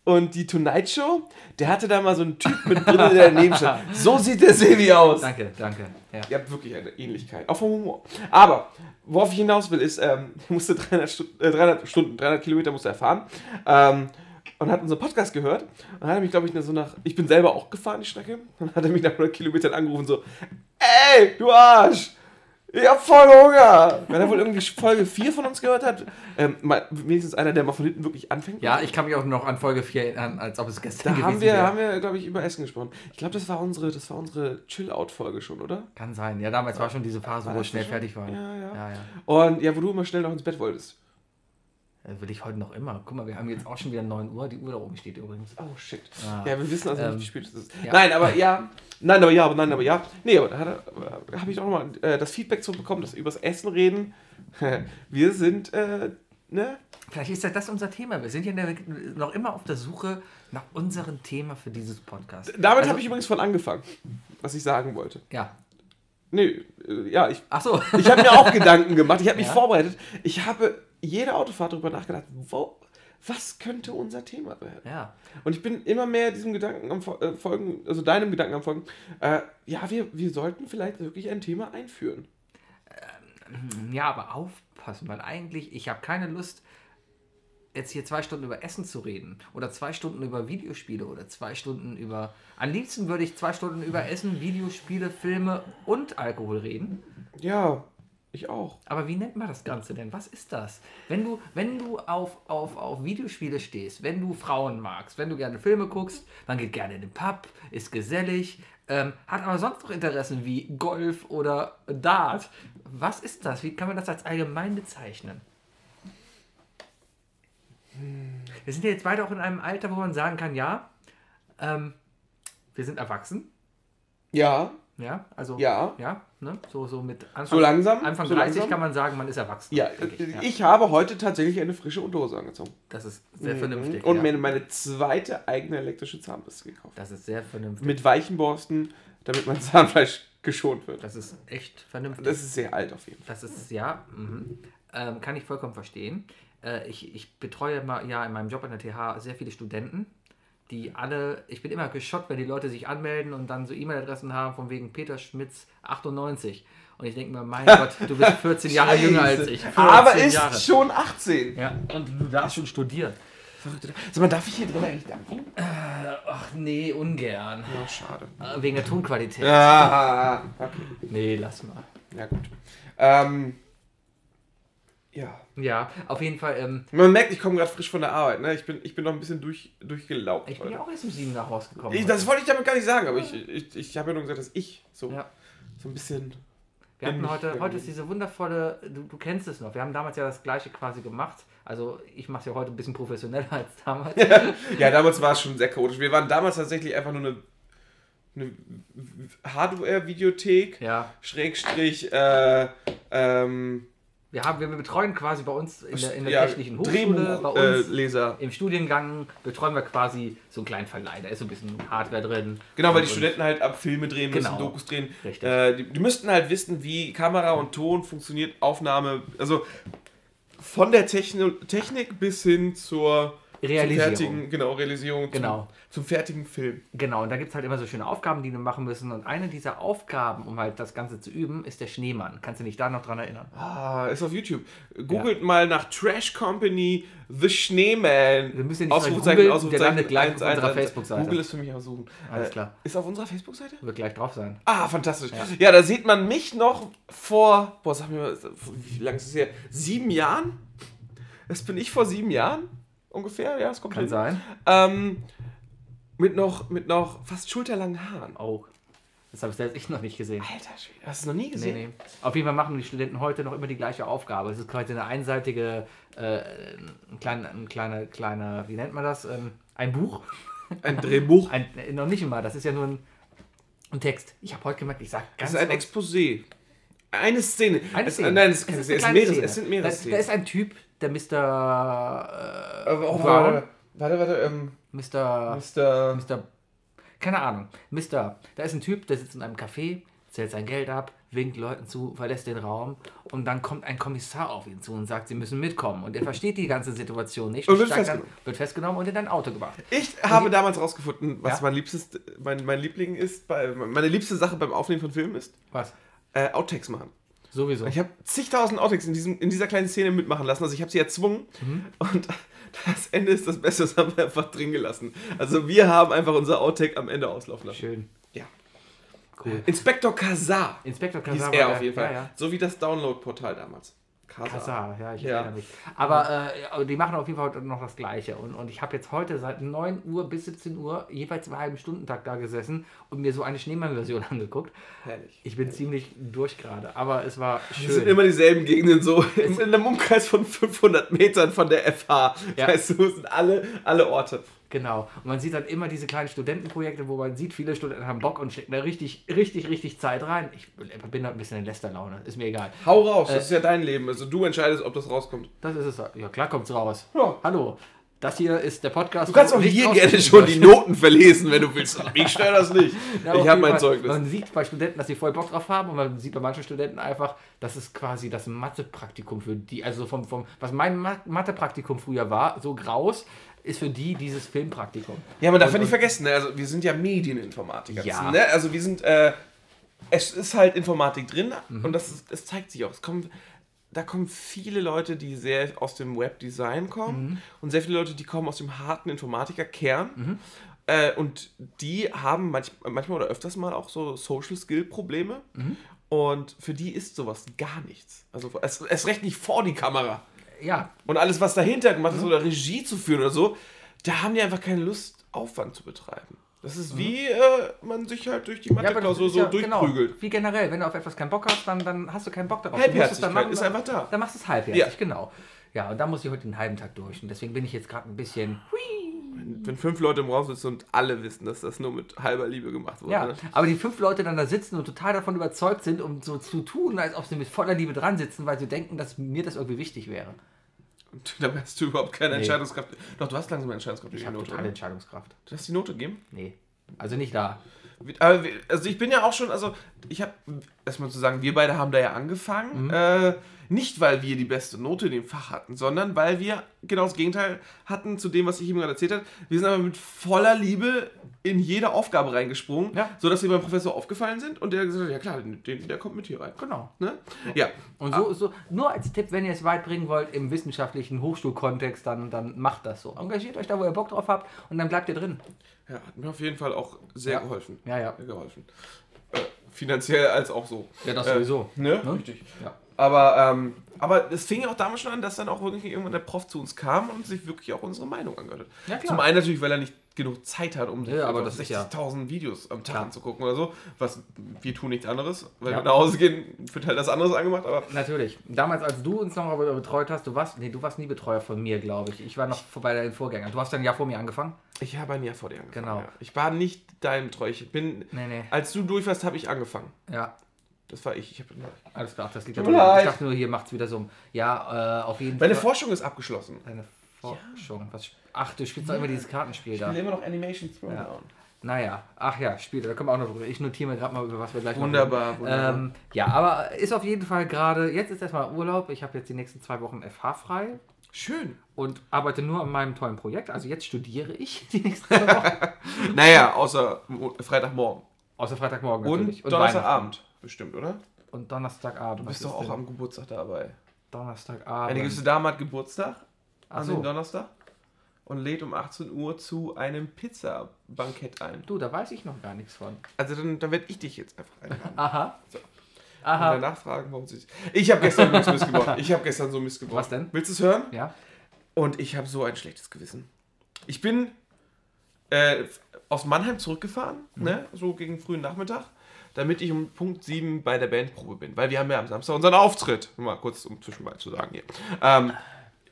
und die Tonight Show? Der hatte da mal so einen Typ mit Brille, der daneben stand. So sieht der Sevi aus. Danke, danke. Ja. Ihr habt wirklich eine Ähnlichkeit, auch vom Humor. Aber worauf ich hinaus will, ist, ähm, er musste 300, Stu äh, 300 Stunden, 300 Kilometer musste er fahren ähm, und hat unseren Podcast gehört. Und dann hat er mich, glaube ich, so nach, ich bin selber auch gefahren, die Strecke. Dann hat er mich nach 100 Kilometern angerufen, so, ey, du Arsch, ich hab voll Hunger. Wenn er wohl irgendwie Folge 4 von uns gehört hat, ähm, mal, wenigstens einer, der mal von hinten wirklich anfängt. ja, ich kann mich auch noch an Folge 4 erinnern, als ob es gestern da haben gewesen wir, wäre. haben wir glaube ich, über Essen gesprochen. Ich glaube, das war unsere, das war unsere Chill-Out-Folge schon, oder? Kann sein. Ja, damals war schon diese Phase, War wo ich schnell schon? fertig war. Ja, ja. ja, ja. Und ja, wo du immer schnell noch ins Bett wolltest. Will ich heute noch immer. Guck mal, wir haben jetzt auch schon wieder 9 Uhr. Die Uhr da oben steht übrigens. Oh shit. Ah. Ja, wir wissen also Ähm, nicht, wie spät es ist. ja. Nein, aber ja. Nein, aber ja, aber nein, aber ja. Nee, aber da da habe ich auch nochmal äh, das Feedback zu bekommen, dass wir übers Essen reden. wir sind, äh, ne? Vielleicht ist ja das unser Thema. Wir sind ja noch immer auf der Suche nach unserem Thema für dieses Podcast. Damit Also- habe ich übrigens von angefangen, was ich sagen wollte. Ja. Nee, äh, ja, ich, Ach so. ich habe mir auch Gedanken gemacht, ich habe mich Ja. vorbereitet. Ich habe jede Autofahrt darüber nachgedacht, wo, was könnte unser Thema werden? ja. Und ich bin immer mehr diesem Gedanken am äh, Folgen, also deinem Gedanken am Folgen. Äh, ja, wir, wir sollten vielleicht wirklich ein Thema einführen. Ja, aber aufpassen, weil eigentlich, ich habe keine Lust, jetzt hier zwei Stunden über Essen zu reden oder zwei Stunden über Videospiele oder zwei Stunden über. Am liebsten würde ich zwei Stunden über Essen, Videospiele, Filme und Alkohol reden. Ja, ich auch. Aber wie nennt man das Ganze denn? Was ist das? Wenn du, wenn du auf, auf, auf Videospiele stehst, wenn du Frauen magst, wenn du gerne Filme guckst, man geht gerne in den Pub, ist gesellig, ähm, hat aber sonst noch Interessen wie Golf oder Dart. Was ist das? Wie kann man das als allgemein bezeichnen? Wir sind ja jetzt beide auch in einem Alter, wo man sagen kann, ja, ähm, wir sind erwachsen. Ja, Ja, also Ja. ja ne? so, so mit Anfang, So langsam, Anfang so 30 langsam. kann man sagen, man ist erwachsen. ja, denke äh, ja. ich habe heute tatsächlich eine frische Unterhose angezogen. Das ist sehr vernünftig. Und ja. mir meine zweite eigene elektrische Zahnbürste gekauft. Das ist sehr vernünftig. Mit weichen Borsten, damit mein Zahnfleisch geschont wird. Das ist echt vernünftig. Das ist sehr alt auf jeden Fall. Das ist, ja, mhm. ähm, kann ich vollkommen verstehen. Äh, ich, ich betreue mal, ja in meinem Job an der TH sehr viele Studenten, die alle, ich bin immer geschockt, wenn die Leute sich anmelden und dann so E-Mail-Adressen haben von wegen Peter Schmitz 98. Und ich denke mir, mein Gott, du bist 14 Jahre jünger als ich. 14 Aber ist Jahre. schon 18. Ja, und du darfst schon studieren. Sag mal, darf ich hier drin eigentlich danken? Ach nee, ungern. Ja, schade. Äh, Wegen der Tonqualität. Ja, okay. Nee, lass mal. Ja, gut. Ähm, ja. Ja, auf jeden Fall. Ähm, Man merkt, ich komme gerade frisch von der Arbeit. Ne? Ich, bin, ich bin noch ein bisschen durch, durchgelaugt. ich bin ja auch erst um 7 nach rausgekommen. ich, das wollte ich damit gar nicht sagen, aber ich, ich, ich habe ja nur gesagt, dass ich so, ja. so ein bisschen. Wir hatten heute, heute ist diese wundervolle, du, du kennst es noch, wir haben damals ja das gleiche quasi gemacht. Also ich mache es ja heute ein bisschen professioneller als damals. Ja, damals war es schon sehr chaotisch. Wir waren damals tatsächlich einfach nur eine, eine Hardware-Videothek, ja, Schrägstrich, äh, ähm, wir, haben, wir betreuen quasi bei uns in der, in der ja, Technischen Hochschule, bei Drehbuch, äh, uns Leser. im Studiengang betreuen wir quasi so einen kleinen Verleih. Da ist so ein bisschen Hardware drin. Genau, weil die Studenten halt ab Filme drehen müssen, Genau. Dokus drehen. Richtig. Äh, die, die müssten halt wissen, wie Kamera und Ton funktioniert, Aufnahme, also von der Techno Technik bis hin zur zum Realisierung. fertigen, genau, Realisierung Genau. Zum, zum fertigen Film. Genau, und da gibt es halt immer so schöne Aufgaben, die wir machen müssen. Und eine dieser Aufgaben, um halt das Ganze zu üben, ist der Schneemann. Kannst du dich da noch dran erinnern? Ah, ist auf YouTube. Googelt mal nach Trash Company The Schneeman. Wir müssen ja nicht googeln, der landet gleich auf 1, 1, unserer 1. Facebook-Seite. Google ist für mich auch suchen. Alles Äh, klar. Ist auf unserer Facebook-Seite? Wird gleich drauf sein. Ah, fantastisch. Ja. da sieht man mich noch vor, boah, sag mir mal, wie lange ist es her? Sieben Jahren? Das bin ich vor sieben Jahren ungefähr, ja, das kommt Kann hin. sein. Ähm, mit noch, mit noch fast schulterlangen Haaren. Oh, das habe ich selbst ich noch nicht gesehen. Alter Schwede, hast du es noch nie Nee, gesehen? nee. Auf jeden Fall machen die Studenten heute noch immer die gleiche Aufgabe. Es ist quasi eine einseitige, äh, ein kleiner, ein kleiner, kleiner, wie nennt man das? Ähm, ein Buch. Ein Drehbuch. Ein, äh, noch nicht immer, das ist ja nur ein, ein Text. Ich habe heute gemerkt, ich sage Das ganz ist ein Exposé. Eine Szene. Eine es, Szene. Nein, es, ist keine ist es, mehrere, es sind mehrere da, Szenen. da ist ein Typ, der Mr. Äh, auch, Brown, warte, warte, warte, ähm, Mr. Mr. Mr. Keine Ahnung. Mr. Da ist ein Typ, der sitzt in einem Café, zählt sein Geld ab, winkt Leuten zu, verlässt den Raum und dann kommt ein Kommissar auf ihn zu und sagt, sie müssen mitkommen. Und er versteht die ganze Situation nicht Und wird festgenommen. Dann, wird festgenommen und in ein Auto gebracht. Ich habe damals rausgefunden, was Ja? mein liebstes, mein, mein Liebling ist, bei, meine liebste Sache beim Aufnehmen von Filmen ist, Was? äh, Outtakes machen. Sowieso. Ich habe zigtausend Outtakes in, diesem, in dieser kleinen Szene mitmachen lassen. Also ich habe sie erzwungen Mhm. und das Ende ist das Beste, das haben wir einfach drin gelassen. Also wir haben einfach unser Outtake am Ende auslaufen lassen. Schön. Ja. Cool. Inspektor Kazar Inspektor hieß Kazar. er war auf jeden Fall. Ja, ja. So wie das Download-Portal damals. Kazar. Kazar, ja, ich Ja. erinnere mich. Aber äh, die machen auf jeden Fall heute noch das Gleiche. Und, und ich habe jetzt heute seit 9 Uhr bis 17 Uhr jeweils im halben Stundentag da gesessen und mir so eine Schneemann-Version angeguckt. Herrlich. Ich bin ziemlich durch gerade, aber es war Das sind schön. immer dieselben Gegenden, so in einem Umkreis von 500 Metern von der FH. Ja. Weißt du, sind alle, alle Orte. Genau. Und man sieht dann immer diese kleinen Studentenprojekte, wo man sieht, viele Studenten haben Bock und stecken da richtig, richtig, richtig Zeit rein. Ich bin da ein bisschen in Lästerlaune. Ist mir egal. Hau raus, Äh, das ist ja dein Leben. Also du entscheidest, ob das rauskommt. Das ist es. Ja, klar kommt's raus. Ja. Hallo. Das hier ist der Podcast. Du kannst auch hier gerne schon die Noten verlesen, wenn du willst. Ich stelle das nicht. Ja, ich habe mein. Zeugnis. Man sieht bei Studenten, dass sie voll Bock drauf haben und man sieht bei manchen Studenten einfach, das ist quasi das Mathepraktikum für die, also vom, vom was mein Ma- Mathepraktikum früher war, so graus, ist für die dieses Filmpraktikum. Ja, man darf Und- ja nicht vergessen, ne? also wir sind ja Medieninformatiker. Ja. ne? Also wir sind, äh, es ist halt Informatik drin Mhm. und das, ist, das zeigt sich auch. Es kommen, da kommen viele Leute, die sehr aus dem Webdesign kommen Mhm. und sehr viele Leute, die kommen aus dem harten Informatikerkern. Äh, und die haben manch, manchmal oder öfters mal auch so Social Skill Probleme. Mhm. Und für die ist sowas gar nichts. Also es, es recht nicht vor die Kamera. Ja, Und alles, was dahinter gemacht ist, Mhm. oder Regie zu führen oder so, da haben die einfach keine Lust, Aufwand zu betreiben. Das ist wie äh, man sich halt durch die Mhm. ja ist so ja, durchprügelt. Genau, wie generell, wenn du auf etwas keinen Bock hast, dann, dann hast du keinen Bock darauf. Halbherzigkeit dann machen, ist einfach da. Dann machst du es halbherzig, Ja. genau. Ja, und da muss ich heute den halben Tag durch. Und deswegen bin ich jetzt gerade ein bisschen. Wenn fünf Leute im Raum sitzen und alle wissen, dass das nur mit halber Liebe gemacht wurde. Ja, Ne? aber die fünf Leute dann da sitzen und total davon überzeugt sind, um so zu tun, als ob sie mit voller Liebe dran sitzen, weil sie denken, dass mir das irgendwie wichtig wäre. Und dabei hast du überhaupt keine Nee. Entscheidungskraft. Doch, du hast langsam eine Entscheidungskraft. Ich habe oder? Entscheidungskraft. Du hast die Note gegeben? Nee. Also nicht da. Aber, also ich bin ja auch schon, also ich habe, erstmal zu sagen, wir beide haben da ja angefangen, Mhm. äh, nicht weil wir die beste Note in dem Fach hatten, sondern weil wir genau das Gegenteil hatten zu dem, was ich ihm gerade erzählt habe. Wir sind aber mit voller Liebe in jede Aufgabe reingesprungen, Ja. sodass sie beim Professor aufgefallen sind und der gesagt hat, ja klar, den, der kommt mit hier rein. Genau. Ne? Ja. Und so, so, nur als Tipp, wenn ihr es weit bringen wollt im wissenschaftlichen Hochschulkontext, dann, dann macht das so. Engagiert euch da, wo ihr Bock drauf habt und dann bleibt ihr drin. ja, hat mir auf jeden Fall auch sehr Ja. geholfen. Ja, ja. Sehr geholfen. Äh, finanziell als auch so. Ja, das Äh, sowieso. Ne? Ne? Richtig. Ja. Aber, ähm, aber es fing ja auch damals schon an, dass dann auch wirklich irgendwann der Prof zu uns kam und sich wirklich auch unsere Meinung angehört hat. Ja, klar. Zum einen natürlich, weil er nicht genug Zeit hat, um sich Ja, aber einfach das ist ja- 60.000 Videos am Tag Klar. anzugucken oder so. Was wir tun nichts anderes. Wenn Ja. wir nach Hause gehen, wird halt das anderes angemacht, aber Natürlich. Damals, als du uns noch betreut hast, du warst, nee, du warst nie Betreuer von mir, glaube ich. Ich war noch bei deinen Vorgängern. Du hast dann ein Jahr vor mir angefangen? ich habe ein Jahr vor dir angefangen. Genau. Ja. Ich war nicht dein Betreuer. Ich bin, Nee, nee. als du durch warst, habe ich angefangen. Ja, Das war ich. ich hab, alles klar. Das liegt Tut daran. mir leid. Ich dachte nur, hier macht es wieder so. Ja, äh, auf jeden meine Fall. Forschung ist abgeschlossen. Deine Forschung. Was, ach, du spielst doch immer dieses Kartenspiel Ich da. will immer noch Animation Throwdown. Ja. Naja, ach ja, Spiele, da können wir auch noch drüber. Ich notiere mir gerade mal, über was wir gleich noch Wunderbar, reden. wunderbar. Ähm, ja, aber ist auf jeden Fall gerade, jetzt ist erstmal Urlaub. Ich habe jetzt die nächsten zwei Wochen FH frei Schön. und arbeite nur an meinem tollen Projekt. Also jetzt studiere ich die nächsten zwei Wochen. Naja, außer Mo- Freitagmorgen. Außer Freitagmorgen Und, natürlich. Donnerstagabend. Bestimmt, oder? Und Donnerstagabend. Du bist doch auch denn? am Geburtstag dabei. Donnerstagabend. Eine gewisse Dame hat Geburtstag an so. dem Donnerstag und lädt um 18 Uhr zu einem Pizza-Bankett ein. Du, da weiß ich noch gar nichts von. Also dann, dann werde ich dich jetzt einfach einladen. Aha. So. Und Aha. danach fragen, warum sie Ich habe gestern Mist missgebaut. Ich habe gestern so Mist gebaut. Was denn? Willst du es hören? Ja. Und ich habe so ein schlechtes Gewissen. Ich bin äh, aus Mannheim zurückgefahren, Mhm. ne, so gegen frühen Nachmittag, damit ich um Punkt 7 bei der Bandprobe bin. Weil wir haben ja am Samstag unseren Auftritt. Mal kurz um zwischenbei zu sagen hier. Ähm,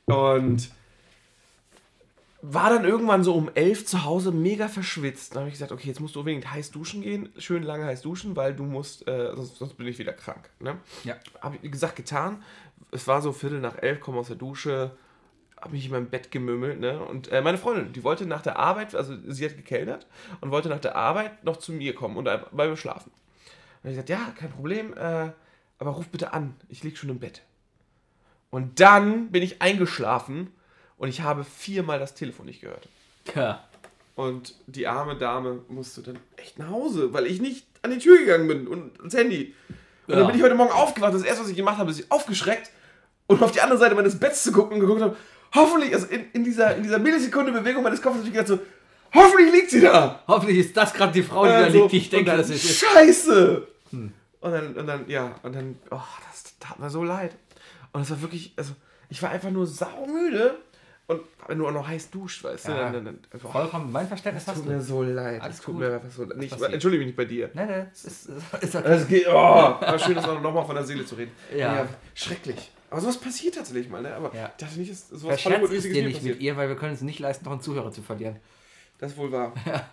und war dann irgendwann so um 11 zu Hause mega verschwitzt. Dann habe ich gesagt, okay, jetzt musst du unbedingt heiß duschen gehen, schön lange heiß duschen, weil du musst, äh, sonst, sonst bin ich wieder krank. Ne? Ja. Habe ich, gesagt, getan. Es war so Viertel nach elf, komme aus der Dusche, habe mich in meinem Bett gemümmelt. Ne? Und äh, meine Freundin, die wollte nach der Arbeit, also sie hat gekellnert und wollte nach der Arbeit noch zu mir kommen und bei mir schlafen. Und ich gesagt, ja, kein Problem, äh, aber ruf bitte an, ich liege schon im Bett. Und dann bin ich eingeschlafen und ich habe viermal das Telefon nicht gehört. Ja. Und die arme Dame musste dann echt nach Hause, weil ich nicht an die Tür gegangen bin und ans Handy. Und Ja. dann bin ich heute Morgen aufgewacht. Das erste, was ich gemacht habe, ist ich aufgeschreckt und auf die andere Seite meines Betts zu gucken und geguckt habe, hoffentlich, also in, in, dieser, in dieser Millisekunde Bewegung meines Kopfes habe ich gedacht so, hoffentlich liegt sie da. Hoffentlich ist das gerade die Frau, die da Also, liegt, die ich denke, dass dann, es ist. Scheiße! Und dann, und dann, ja, und dann, oh, das tat mir so leid. Und es war wirklich, also, ich war einfach nur saumüde. Und wenn du auch noch heiß duscht, weißt du, Ja. dann, dann, dann oh, Vollkommen, mein Verständnis hast tut du. mir so leid. Alles Es tut gut. mir einfach so leid. Nicht, entschuldige mich nicht bei dir. Nee, nee, es ist, ist okay. Das geht, oh, war schön, das nochmal von der Seele zu reden. Ja. schrecklich. Aber sowas passiert tatsächlich mal, ne? Aber Ja. ich dachte nicht, dass sowas Verscherzt ist Hollywood-mäßiges dir nicht passiert. mit ihr, weil wir können es nicht leisten, noch einen Zuhörer zu verlieren. Das ist wohl wahr.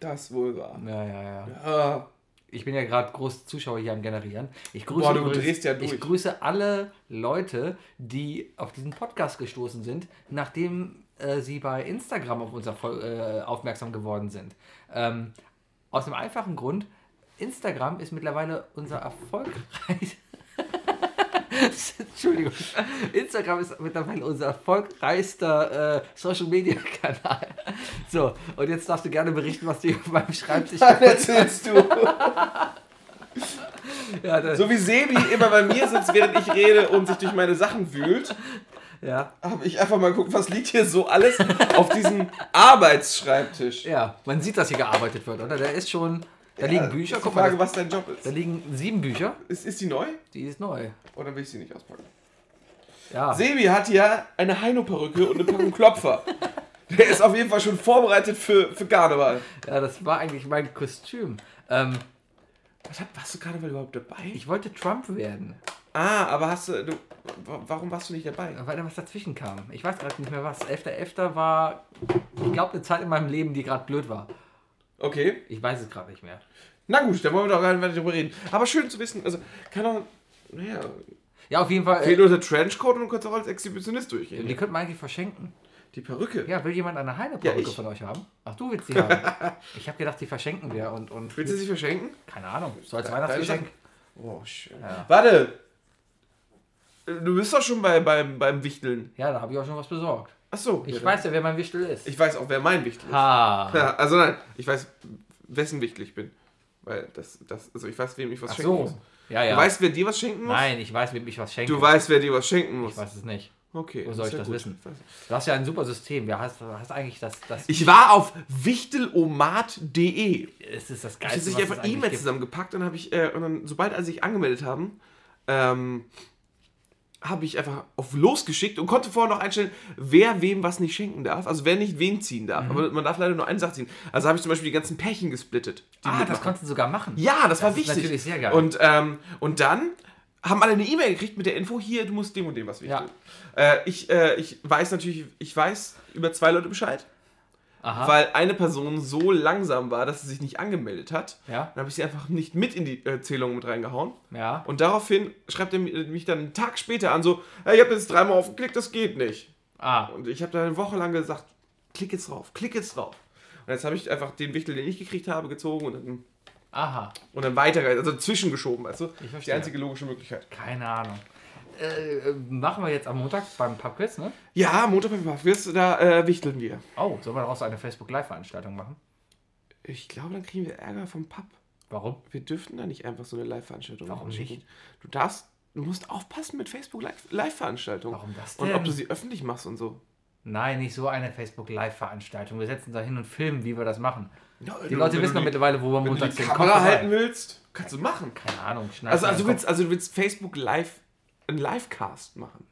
Das wohl wahr. Ja, ja, ja. Ah, Ich bin ja gerade groß Zuschauer hier am Generieren. Ich grüße, Boah, du übrigens- drehst ja durch. ich grüße alle Leute, die auf diesen Podcast gestoßen sind, nachdem äh, sie bei Instagram auf uns äh, aufmerksam geworden sind. Ähm, aus dem einfachen Grund, Instagram ist mittlerweile unser erfolgreich. Entschuldigung. Instagram ist mittlerweile unser erfolgreichster äh, Social Media Kanal. So, und jetzt darfst du gerne berichten, was du hier auf meinem Schreibtisch was erzählst du? ja, So wie Sebi immer bei mir sitzt, während ich rede und sich durch meine Sachen wühlt, ja, habe ich einfach mal geguckt, was liegt hier so alles auf diesem Arbeitsschreibtisch. ja, man sieht, dass hier gearbeitet wird, oder? Da ist schon, da liegen Bücher, guck Frage, mal, was dein Job da ist. liegen sieben Bücher, ist. Ist die neu? die ist neu. Oder will ich sie nicht auspacken? Ja, Sebi hat ja eine Heino-Perücke und eine Packung Klopfer. Der ist auf jeden Fall schon vorbereitet für, für Karneval. ja, das war eigentlich mein Kostüm. Ähm, Was hat, warst du Karneval überhaupt dabei? ich wollte Trump werden, ah, aber hast du, du. wa- Warum warst du nicht dabei? weil da was dazwischen kam. Ich weiß gerade nicht mehr was. 11.11. war, ich glaube, eine Zeit in meinem Leben, die gerade blöd war. Okay. Ich weiß es gerade nicht mehr. Na gut, dann wollen wir doch gar nicht drüber reden. Aber schön zu wissen, also kann auch. Naja, Ja, auf jeden Fall. fehlt Äh, nur der Trenchcoat und du kannst auch als Exhibitionist durchgehen. die könnte man eigentlich verschenken. Die Perücke. Ja, will jemand eine Heine-Perücke Ja, von euch haben? Ach, du willst die haben. ich habe gedacht, die verschenken wir und. und Willst du sie verschenken? keine Ahnung, so als Weihnachtsgeschenk. Oh, schön. Ja. Warte! Du bist doch schon bei, beim, beim Wichteln. Ja, da habe ich auch schon was besorgt. Achso. Ich ja, weiß ja, wer mein Wichtel ist. Ich weiß auch, wer mein Wichtel ist. ha. Ja, also nein, ich weiß, wessen Wichtel ich bin. Weil das, das, also ich weiß, wem ich was Ach schenken so. muss. Ja, ja. Du weißt, wer dir was schenken muss? Nein, ich weiß, wem ich was schenke. Du weißt, wer dir was schenken muss. ich weiß es nicht. Okay. Wo soll ich das gut. wissen? Du hast ja ein super System. Ja, hast, hast eigentlich das. das Ich war auf wichtelomat.de. es ist das Ich habe Geilste. sich was einfach E-Mails zusammengepackt und habe ich, äh, und dann, sobald als sich angemeldet haben, ähm, habe ich einfach auf losgeschickt und konnte vorher noch einstellen, wer wem was nicht schenken darf. Also wer nicht wen ziehen Mhm. darf. Aber man darf leider nur eine Sache ziehen. Also habe ich zum Beispiel die ganzen Pärchen gesplittet. die Ah, das mitmachen. konntest du sogar machen. Ja, das, war ist wichtig. natürlich sehr geil. Und, ähm, und dann haben alle eine E-Mail gekriegt mit der Info, hier, du musst dem und dem was wichteln. Äh, ich, äh, ich weiß natürlich, ich weiß über zwei Leute Bescheid, Aha. weil eine Person so langsam war, dass sie sich nicht angemeldet hat. Ja, Dann habe ich sie einfach nicht mit in die äh, Zählung mit reingehauen. ja. Und daraufhin schreibt er mi- mich dann einen Tag später an, so, hey, ich habe jetzt dreimal aufgeklickt, das geht nicht. Ah, Und ich habe dann eine Woche lang gesagt, klick jetzt drauf, klick jetzt drauf. Und jetzt habe ich einfach den Wichtel, den ich gekriegt habe, gezogen und dann, aha. und dann weiter, also zwischengeschoben, weißt du? Ich Die verstehe. einzige logische Möglichkeit. Keine Ahnung. Äh, machen wir jetzt am Montag beim Pubquiz, ne? Ja, Montag beim Puffquiz, da äh, wichteln wir. Oh, sollen wir daraus eine Facebook-Live-Veranstaltung machen? Ich glaube, dann kriegen wir Ärger vom Pub. Warum? Wir dürften da nicht einfach so eine Live-Veranstaltung Warum machen. nicht? Du darfst, du musst aufpassen mit Facebook Live- Live-Veranstaltungen. Warum das Und denn? ob du sie öffentlich machst und so. Nein, nicht so eine Facebook-Live-Veranstaltung. Wir setzen da hin und filmen, wie wir das machen. Ja, Die Leute wissen doch mittlerweile, wo wir Wenn du montags die sind. Kamera halten willst, kannst du machen. Keine Ahnung. Also, also, du willst, also du willst Facebook Live, einen Livecast machen.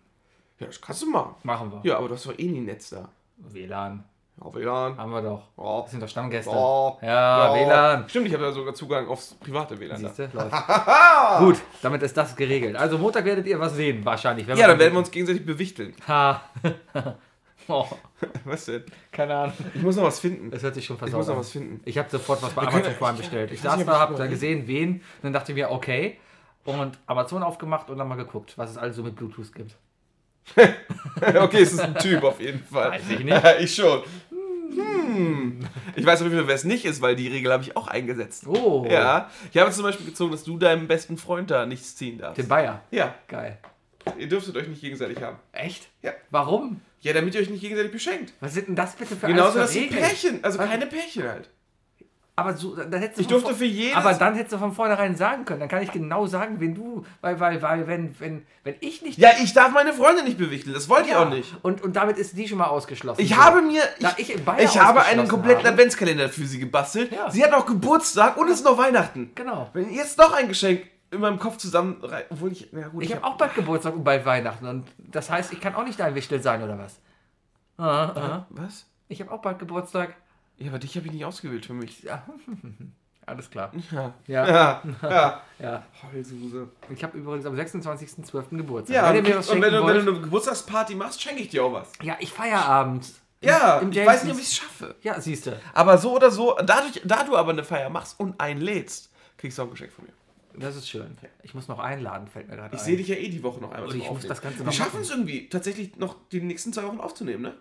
Ja, das kannst du machen. Machen wir. Ja, aber du hast doch eh nie Netz da. WLAN. Auf WLAN. Haben wir doch. Ja. Das sind doch Stammgäste. Ja. Ja, WLAN. Stimmt, ich habe da sogar Zugang aufs private WLAN. Da. Siehst du? Läuft. Gut, damit ist das geregelt. Also Montag werdet ihr was sehen, wahrscheinlich. Ja, dann werden wir uns gegenseitig bewichteln. Ha. oh, Was denn? keine Ahnung. Ich muss noch was finden. Das hört sich schon Ich versaut muss noch was finden. Ich habe sofort was bei Amazon Prime ich- bestellt. Ich ich saß da, ich habe da gesehen, wen. Und dann dachte ich mir, okay. Und Amazon aufgemacht und dann mal geguckt, was es alles so mit Bluetooth gibt. okay, es ist ein Typ auf jeden Fall. Weiß ich nicht. ich schon. Hm. Ich weiß auf jeden Fall, wer es nicht ist, weil die Regel habe ich auch eingesetzt. Oh, Ja. Ich habe zum Beispiel gezogen, dass du deinem besten Freund da nichts ziehen darfst. den Bayer. Ja. Geil. Ihr dürftet euch nicht gegenseitig haben. Echt? Ja. Warum? Ja, damit ihr euch nicht gegenseitig beschenkt. Was sind denn das bitte für Genauso, die Regeln? Pärchen, also Was? keine Pärchen halt. Aber so, dann hättest du Ich von durfte für jedes- Aber dann hättest du von vornherein sagen können. Dann kann ich genau sagen, wen du. Weil, weil, weil, wenn, wenn, wenn ich nicht. Ja, ich darf meine Freundin nicht bewichteln, das wollte ich auch nicht. Und, und damit ist die schon mal ausgeschlossen. Ich So. habe mir. Ich, Da ich Bayer ich habe einen kompletten habe. Adventskalender für sie gebastelt. Ja. Sie hat auch Geburtstag und es ist noch Weihnachten. Genau. Wenn jetzt noch ein Geschenk in meinem Kopf zusammen. Obwohl ich. Na gut, Ich habe auch bald Geburtstag und bald Weihnachten. Und das heißt, ich kann auch nicht dein Wichtel sein, oder was? Ah, ah. Was? Ich habe auch bald Geburtstag. Ja, aber dich habe ich nicht ausgewählt für mich. Ja. Alles klar. Ja. Ja, Ja. ja. ja. Heulsuse. Ich habe übrigens am 26.12. Geburtstag. Ja, wenn ihr und, mir was und wenn, du, wenn wollt. du eine Geburtstagsparty machst, schenke ich dir auch was. Ja, ich feier abends. Im- Ja, im ich weiß nicht, ob ich es schaffe. Ja, siehst du. Aber so oder so, dadurch, da du aber eine Feier machst und einlädst, kriegst du auch ein Geschenk von mir. Das ist schön. Ich muss noch einladen, fällt mir gerade Ich ein. sehe dich ja eh die Woche noch einmal. Und zum ich muss Aufnehmen. das Ganze Wir noch schaffen machen. es irgendwie, tatsächlich noch die nächsten zwei Wochen aufzunehmen, ne?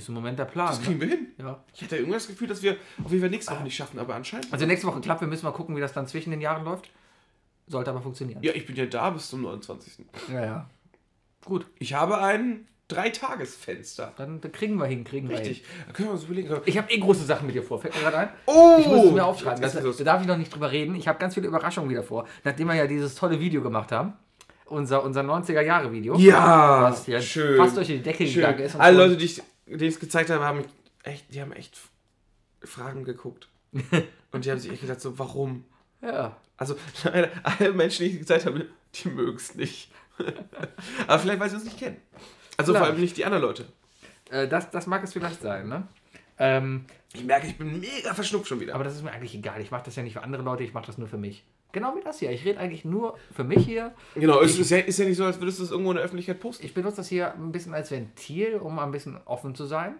Ist im Moment der Plan. Das kriegen Ne? wir hin. Ja. Ich hatte irgendwie das Gefühl, dass wir auf jeden Fall nächste Woche nicht schaffen, aber anscheinend. Also nächste Woche klappt, wir müssen mal gucken, wie das dann zwischen den Jahren läuft. Sollte aber funktionieren. Ja, ich bin ja da bis zum 29. ja. ja. Gut, Ich habe ein Dreitagesfenster. dann kriegen wir hin, kriegen Richtig. wir hin. Da können wir uns überlegen. Ich habe eh große Sachen mit dir vor. Fällt mir gerade ein. Oh! Ich muss es mir aufschreiben. Das, da darf ich noch nicht drüber reden. Ich habe ganz viele Überraschungen wieder vor. Nachdem wir ja dieses tolle Video gemacht haben. Unser, unser 90er-Jahre-Video. Ja, Was ja schön. fast durch die Decke Schön. gegangen ist. und Alle so. Leute, die ich, die ich es gezeigt habe, haben echt, die haben echt Fragen geguckt. Und die haben sich echt gedacht, so, warum? Ja. Also, alle Menschen, die ich es gezeigt habe, die mögen es nicht. Aber vielleicht, weil sie es nicht kennen. Also vor Vielleicht. allem nicht die anderen Leute. Äh, das, das mag es vielleicht sein, ne? Ähm, Ich merke, ich bin mega verschnupft schon wieder. aber das ist mir eigentlich egal. Ich mache das ja nicht für andere Leute, ich mache das nur für mich. Genau wie das hier. Ich rede eigentlich nur für mich hier. genau, es ist ja, ist ja nicht so, als würdest du es irgendwo in der Öffentlichkeit posten. Ich benutze das hier ein bisschen als Ventil, um ein bisschen offen zu sein,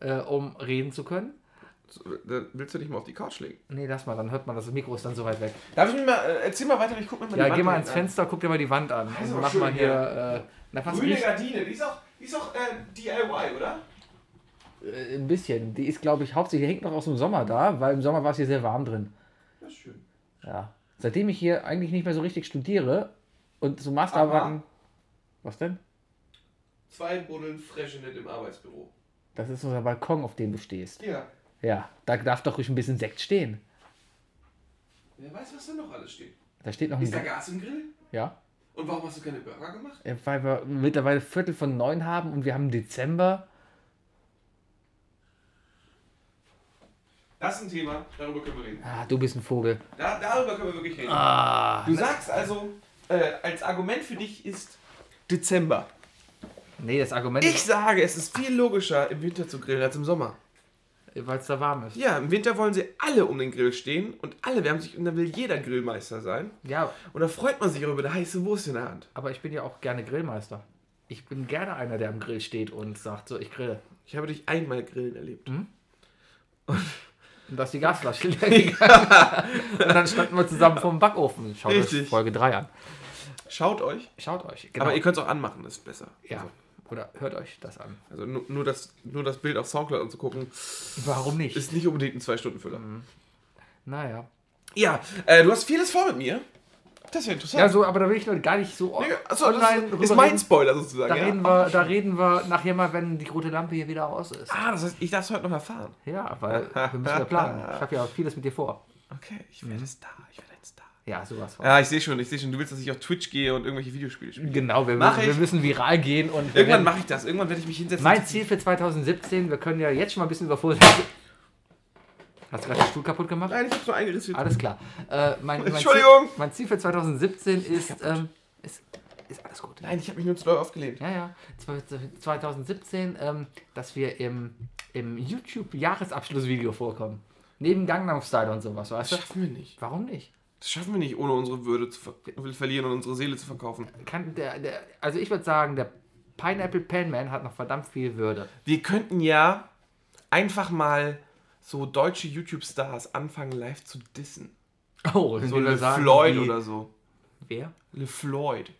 äh, um reden zu können. Da willst du nicht mal auf die Couch legen. Nee, lass mal, dann hört man, das Mikro ist dann so weit weg. Darf ich mir mal, äh, erzähl mal weiter, ich guck mir mal Ja, die geh mal Wand ins an. Fenster, guck dir mal die Wand an. aber mach mal hier. Äh, na, Grüne Gardine, die ist auch, die ist auch äh, DIY, oder? äh, ein bisschen. Die ist, glaube ich, hauptsächlich hängt noch aus dem Sommer da, weil im Sommer war es hier sehr warm drin. Das ist schön. Ja. Seitdem ich hier eigentlich nicht mehr so richtig studiere und so Masterarbeiten. Was denn? Zwei Buddeln Freshenet im Arbeitsbüro. Das ist unser Balkon, auf dem du stehst. Ja. Ja, da darf doch ruhig ein bisschen Sekt stehen. Wer weiß, was da noch alles steht. Da steht noch ein Ist da. Gas im Grill? Ja. Und warum hast du keine Burger gemacht? Ja, Weil wir mittlerweile Viertel von neun haben und wir haben Dezember. Das ist ein Thema, darüber können wir reden. Ah, du bist ein Vogel. Da, darüber können wir wirklich reden. Ah. Du sagst also, äh, als Argument für dich ist Dezember. Nee, das Argument Ich sage, es ist viel logischer, im Winter zu grillen als im Sommer. weil es da warm ist. Ja, im Winter wollen sie alle um den Grill stehen und alle wärmen sich und dann will jeder Grillmeister sein. Ja, Und da freut man sich auch über eine heiße Wurst in der Hand. aber ich bin ja auch gerne Grillmeister. Ich bin gerne einer, der am Grill steht und sagt so, ich grille. Ich habe dich einmal grillen erlebt. Und da ist die Gasflasche leer gegangen. und dann standen wir zusammen vorm Backofen. Schaut Richtig. euch Folge 3 an. Schaut euch. Schaut euch. Genau. Aber ihr könnt es auch anmachen, das ist besser. ja. Oder hört euch das an. Also nur, nur, das, nur das Bild auf Soundcloud anzugucken, Warum nicht? ist nicht unbedingt ein Zwei-Stunden-Füller. naja. Ja, äh, du hast vieles vor mit mir. Das ist ja interessant. Ja, so, aber da will ich noch gar nicht so Achso, das online ist, drüber ist mein. Spoiler sozusagen. Da, ja? reden wir, da reden wir nachher mal, wenn die rote Lampe hier wieder aus ist. Ah, das heißt, ich darf es heute noch erfahren. Ja, weil wir müssen ja planen. Ich habe ja vieles mit dir vor. Okay, ich werde Star. Ich werde ein Star. Ja, sowas von. Ja, ich sehe schon, ich sehe schon. Du willst, dass ich auf Twitch gehe und irgendwelche Videospiele spiele. Genau, wir Mach müssen, wir müssen viral gehen und Irgendwann mache ich das. Irgendwann werde ich mich hinsetzen. mein Ziel für 2017, wir können ja jetzt schon mal ein bisschen über Vorsätze. Hast du gerade den Stuhl kaputt gemacht? Nein, ich habe nur eingerissen. Alles klar. Äh, mein, mein Entschuldigung. Ziel, mein Ziel für 2017 ist, ähm, ist, ist alles gut. Nein, ich habe mich nur zu doll aufgelehnt. Ja, ja. Zwe- 2017, ähm, dass wir im, im YouTube-Jahresabschlussvideo vorkommen. Neben Gangnam Style und sowas, weißt Das du? schaffen wir nicht. Warum nicht? Das schaffen wir nicht, ohne unsere Würde zu ver verlieren und unsere Seele zu verkaufen. Kann der, der, also ich würde sagen, der Pineapple Pen Man hat noch verdammt viel Würde. Wir könnten ja einfach mal so deutsche YouTube-Stars anfangen, live zu dissen. Oh, So Le sagen, Floyd oder so. Wer? Le Floyd.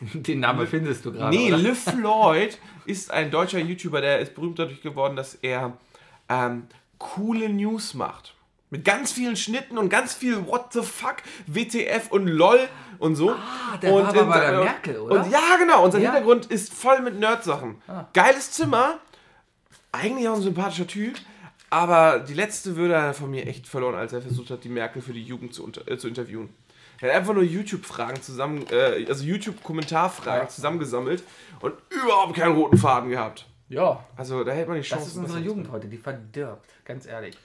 Den, den Namen findest du gerade. Nee, oder? Le Floyd ist ein deutscher YouTuber, der ist berühmt dadurch geworden, dass er ähm, coole News macht. Mit ganz vielen Schnitten und ganz viel What the fuck, WTF und LOL und so. Ah, der war aber bei der Merkel, oder? Und ja, genau. Und sein Ja. Hintergrund ist voll mit Nerd-Sachen. Ah. Geiles Zimmer. Eigentlich auch ein sympathischer Typ. Aber die letzte Würde hat er von mir echt verloren, als er versucht hat, die Merkel für die Jugend zu, unter, äh, zu interviewen. Er hat einfach nur YouTube-Fragen zusammen, äh, also YouTube-Kommentarfragen Ja. zusammengesammelt und überhaupt keinen roten Faden gehabt. Ja, Also da hätte man die Chance. das ist unsere Jugend heute, die verdirbt, ganz ehrlich.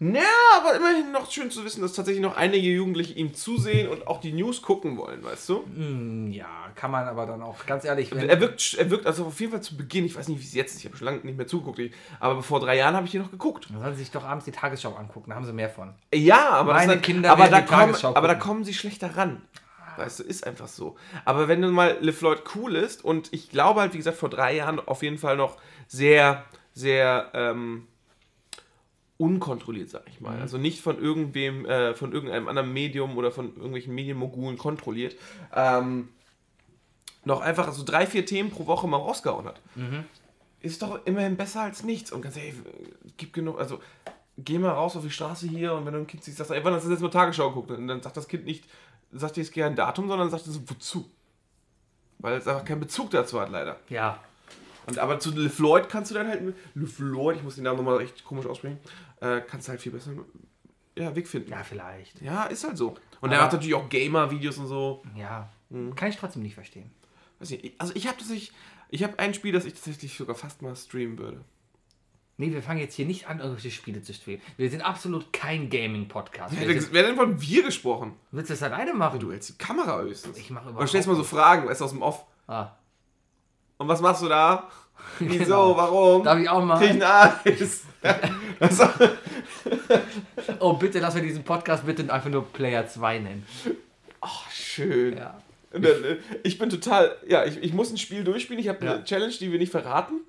Ja, aber immerhin noch schön zu wissen, dass tatsächlich noch einige Jugendliche ihm zusehen und auch die News gucken wollen, weißt du? Hm, ja, kann man aber dann auch, ganz ehrlich, Er wirkt, er wirkt also auf jeden Fall zu Beginn, ich weiß nicht, wie es jetzt ist, ich habe schon lange nicht mehr zugeguckt, ich- aber vor drei Jahren habe ich hier noch geguckt. dann sollen sie sich doch abends die Tagesschau angucken, da haben sie mehr von. Ja, aber, Meine das, Kinder aber, da kommen, aber da kommen sie schlechter ran. Weißt du, ist einfach so. Aber wenn nun mal LeFloid cool ist und ich glaube halt, wie gesagt, vor drei Jahren auf jeden Fall noch sehr, sehr ähm, unkontrolliert, sag ich Mhm. mal. Also nicht von irgendwem, äh, von irgendeinem anderen Medium oder von irgendwelchen Medienmogulen kontrolliert. Ähm, noch einfach so drei, vier Themen pro Woche mal rausgehauen hat. Mhm. Ist doch immerhin besser als nichts. Und ganz ehrlich, gibt genug, also geh mal raus auf die Straße hier und wenn du ein Kind siehst, sagst du, ey, wann hast du jetzt mal Tagesschau geguckt? Und dann sagt das Kind nicht, sagt dir jetzt gerne ein Datum, sondern sagt es wozu. Weil es einfach keinen Bezug dazu hat, leider. Ja, Und aber zu LeFloid kannst du dann halt, LeFloid, ich muss den Namen nochmal echt komisch aussprechen, äh, kannst du halt viel besser ja, Weg finden. ja, vielleicht. Ja, ist halt so. Und er macht natürlich auch Gamer-Videos und so. Ja, Mhm. kann ich trotzdem nicht verstehen. Weiß nicht, ich- also ich habe tatsächlich, ich habe ein Spiel, das ich tatsächlich sogar fast mal streamen würde. Nee, wir fangen jetzt hier nicht an, irgendwelche Spiele zu streamen. Wir sind absolut kein Gaming-Podcast. Wer, denn- wer hat denn von wir gesprochen? Willst du das alleine machen? Du hältst die Kamera höchstens. Ich mache Und überhaupt stellst mal so Fragen, weißt du, aus dem Off. Ah, Und was machst du da? Wieso? Genau. Warum? darf ich auch mal? Krieg ein Eis? Oh, bitte lass wir diesen Podcast bitte einfach nur Player 2 nennen. Ach, schön. Ja. Äh, ich bin total, ja, ich, ich muss ein Spiel durchspielen. Ich habe Ja. eine Challenge, die wir nicht verraten.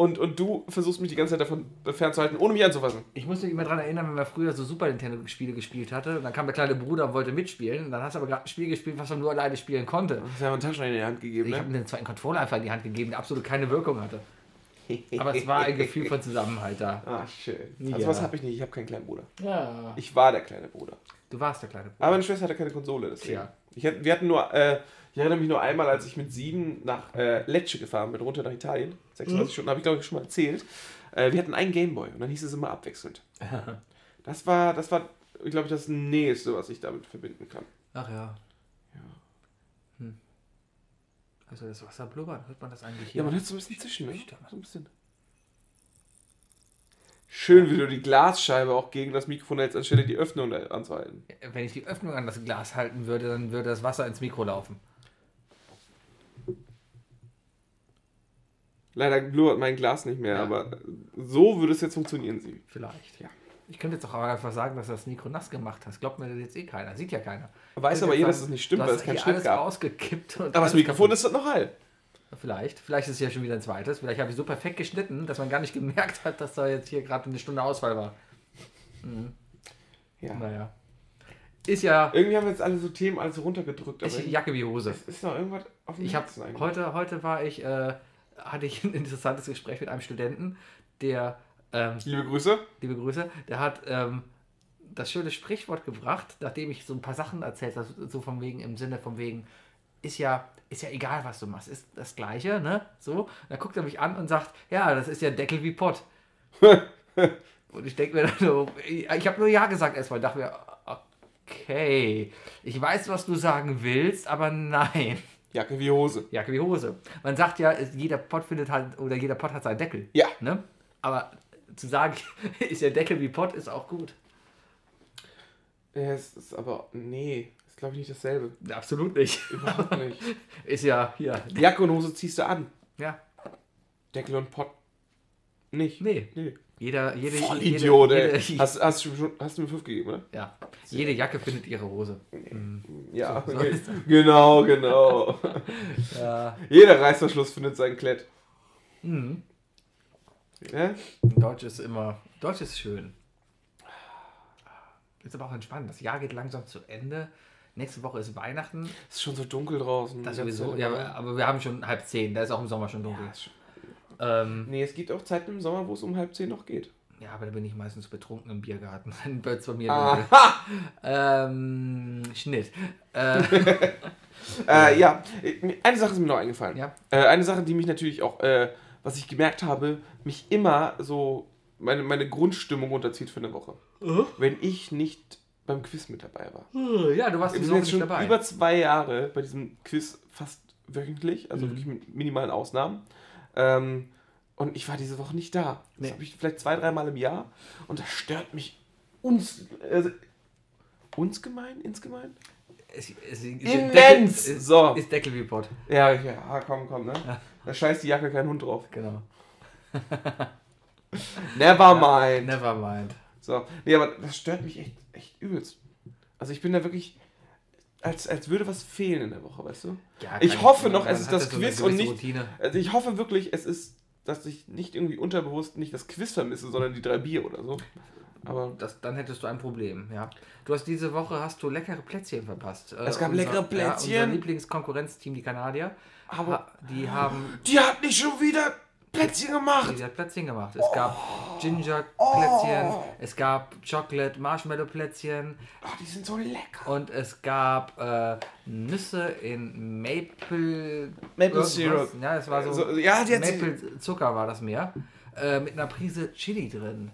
Und, und du versuchst mich die ganze Zeit davon fernzuhalten, ohne mich anzufassen. Ich muss mich immer daran erinnern, wenn wir früher so Super Nintendo-Spiele gespielt hatten. Und dann kam der kleine Bruder und wollte mitspielen. Und dann hast du aber gerade ein Spiel gespielt, was man nur alleine spielen konnte. Das haben wir einen Taschenrechner in die Hand gegeben, Ich habe ne? mir den zweiten Controller einfach in die Hand gegeben, der absolut keine Wirkung hatte. Aber es war ein Gefühl von Zusammenhalt da. Ah, schön. Also Ja. was habe ich nicht? Ich habe keinen kleinen Bruder. Ja. Ich war der kleine Bruder. Du warst der kleine Bruder. Aber meine Schwester hatte keine Konsole, deswegen. Tja. Ich, hatte- wir hatten nur, äh, ich erinnere mich nur einmal, als ich mit sieben nach äh, Lecce gefahren bin, runter nach Italien. 26 Stunden, habe ich glaube ich schon mal erzählt. Äh, wir hatten einen Gameboy und dann hieß es immer abwechselnd. Das war, das war, ich glaube, das Nächste, was ich damit verbinden kann. Ach ja. Hm. Also das Wasser blubbern, hört man das eigentlich hier? Ja, man hört so ein bisschen zischen, ne? So ein bisschen. Schön, wie du die Glasscheibe auch gegen das Mikrofon hältst, anstelle die Öffnung anzuhalten. Wenn ich die Öffnung an das Glas halten würde, dann würde das Wasser ins Mikro laufen. Leider blubbert mein Glas nicht mehr, Ja. aber so würde es jetzt funktionieren, sie. Vielleicht. Ja. Ich könnte jetzt auch einfach sagen, dass du das Mikro nass gemacht hast. Glaubt mir jetzt eh keiner. Sieht ja keiner. Weiß aber jeder, dass es nicht stimmt, weil es keinen Schnitt alles gab. ausgekippt. Und Aber das Mikrofon kaputt. ist noch heil. Vielleicht. Vielleicht ist es ja schon wieder ein zweites. Vielleicht habe ich so perfekt geschnitten, dass man gar nicht gemerkt hat, dass da jetzt hier gerade eine Stunde Ausfall war. Ja. Naja. Ist ja Irgendwie haben wir jetzt alle so Themen alles runtergedrückt, ist Jacke wie Hose. es ist noch irgendwas auf dem Ich habe Herzen eigentlich. heute, heute war ich, äh, hatte ich ein interessantes Gespräch mit einem Studenten, der, ähm, Liebe Grüße. liebe Grüße, der hat ähm, das schöne Sprichwort gebracht, nachdem ich so ein paar Sachen erzählt habe, so von wegen, im Sinne von wegen, ist ja, ist ja egal, was du machst, ist das Gleiche, ne? So. Da guckt er mich an und sagt, ja, das ist ja Deckel wie Pott. und ich denke mir dann so, ich habe nur Ja gesagt erstmal, dachte mir, okay, ich weiß, was du sagen willst, aber nein. Jacke wie Hose. Jacke wie Hose. Man sagt ja, jeder Pott findet halt, oder jeder Pott hat seinen Deckel. Ja. Ne? Aber zu sagen, ist der Deckel wie Pott, ist auch gut. Ja, Es ist aber, nee, ist glaube ich nicht dasselbe. Absolut nicht. Überhaupt nicht. Ist ja, hier. Jacke und Hose ziehst du an. Ja. Deckel und Pott nicht. Nee. Nee. Jeder, jede, Vollidiot, jede, ey. jede, Hast, hast, du schon, hast du mir fünf gegeben, oder? ja. jede Jacke findet ihre Hose. Ja, So- okay. ist genau, genau. Ja. Jeder Reißverschluss findet sein Klett. Mhm. Ja? Deutsch ist immer, Deutsch ist schön. Ist aber auch entspannt. Das Jahr geht langsam zu Ende. Nächste Woche ist Weihnachten. Es ist schon so dunkel draußen. Das ganze sowieso. Ja, aber wir haben schon halb zehn. Da ist auch im Sommer schon dunkel. Ja, ist Ähm, Nee, es gibt auch Zeiten im Sommer, wo es um halb zehn noch geht. Ja, aber da bin ich meistens betrunken im Biergarten. Dann wird es bei mir Aha. Ähm, Schnitt. Äh, Äh, ja, eine Sache ist mir noch eingefallen. ja. Äh, eine Sache, die mich natürlich auch, äh, was ich gemerkt habe, mich immer so meine, meine Grundstimmung runterzieht für eine Woche. Wenn ich nicht beim Quiz mit dabei war. ja, du warst sind Woche jetzt nicht schon dabei. über zwei Jahre bei diesem Quiz fast wöchentlich, also Mhm. wirklich mit minimalen Ausnahmen. Ähm, und ich war diese Woche nicht da. Das Nee. habe ich vielleicht zwei, dreimal im Jahr. Und das stört mich uns. Also, uns gemein? Insgemein? es, es, Immens! Ist, So. ist Deckel wie Pott. Ja, ja, komm, komm, ne? Da scheißt die Jacke kein Hund drauf. Genau. Never mind. Never mind. So, nee, aber das stört mich echt, echt übelst. Also ich bin da wirklich, als, als würde was fehlen in der Woche, weißt du? Ja, Ich hoffe noch, man es ist das ja so Quiz und nicht- Routine. Also ich hoffe wirklich, es ist, dass ich nicht irgendwie unterbewusst nicht das Quiz vermisse, sondern die drei Bier oder so. Aber Das, dann hättest du ein Problem, ja. Du hast diese Woche hast du leckere Plätzchen verpasst. Äh, Es gab leckere Plätzchen? Ja, unser Lieblingskonkurrenzteam, die Kanadier, Aber- die haben die hat nicht schon wieder Plätzchen gemacht. Die hat Plätzchen gemacht. Es gab Ginger-Plätzchen, es gab Chocolate Marshmallow-Plätzchen Oh, die sind so lecker. und es gab äh, Nüsse in Maple... Maple irgendwas. Syrup. Ja, es war so... So, ja, die hat sie- Maple Zucker war das mehr. Äh, mit einer Prise Chili drin.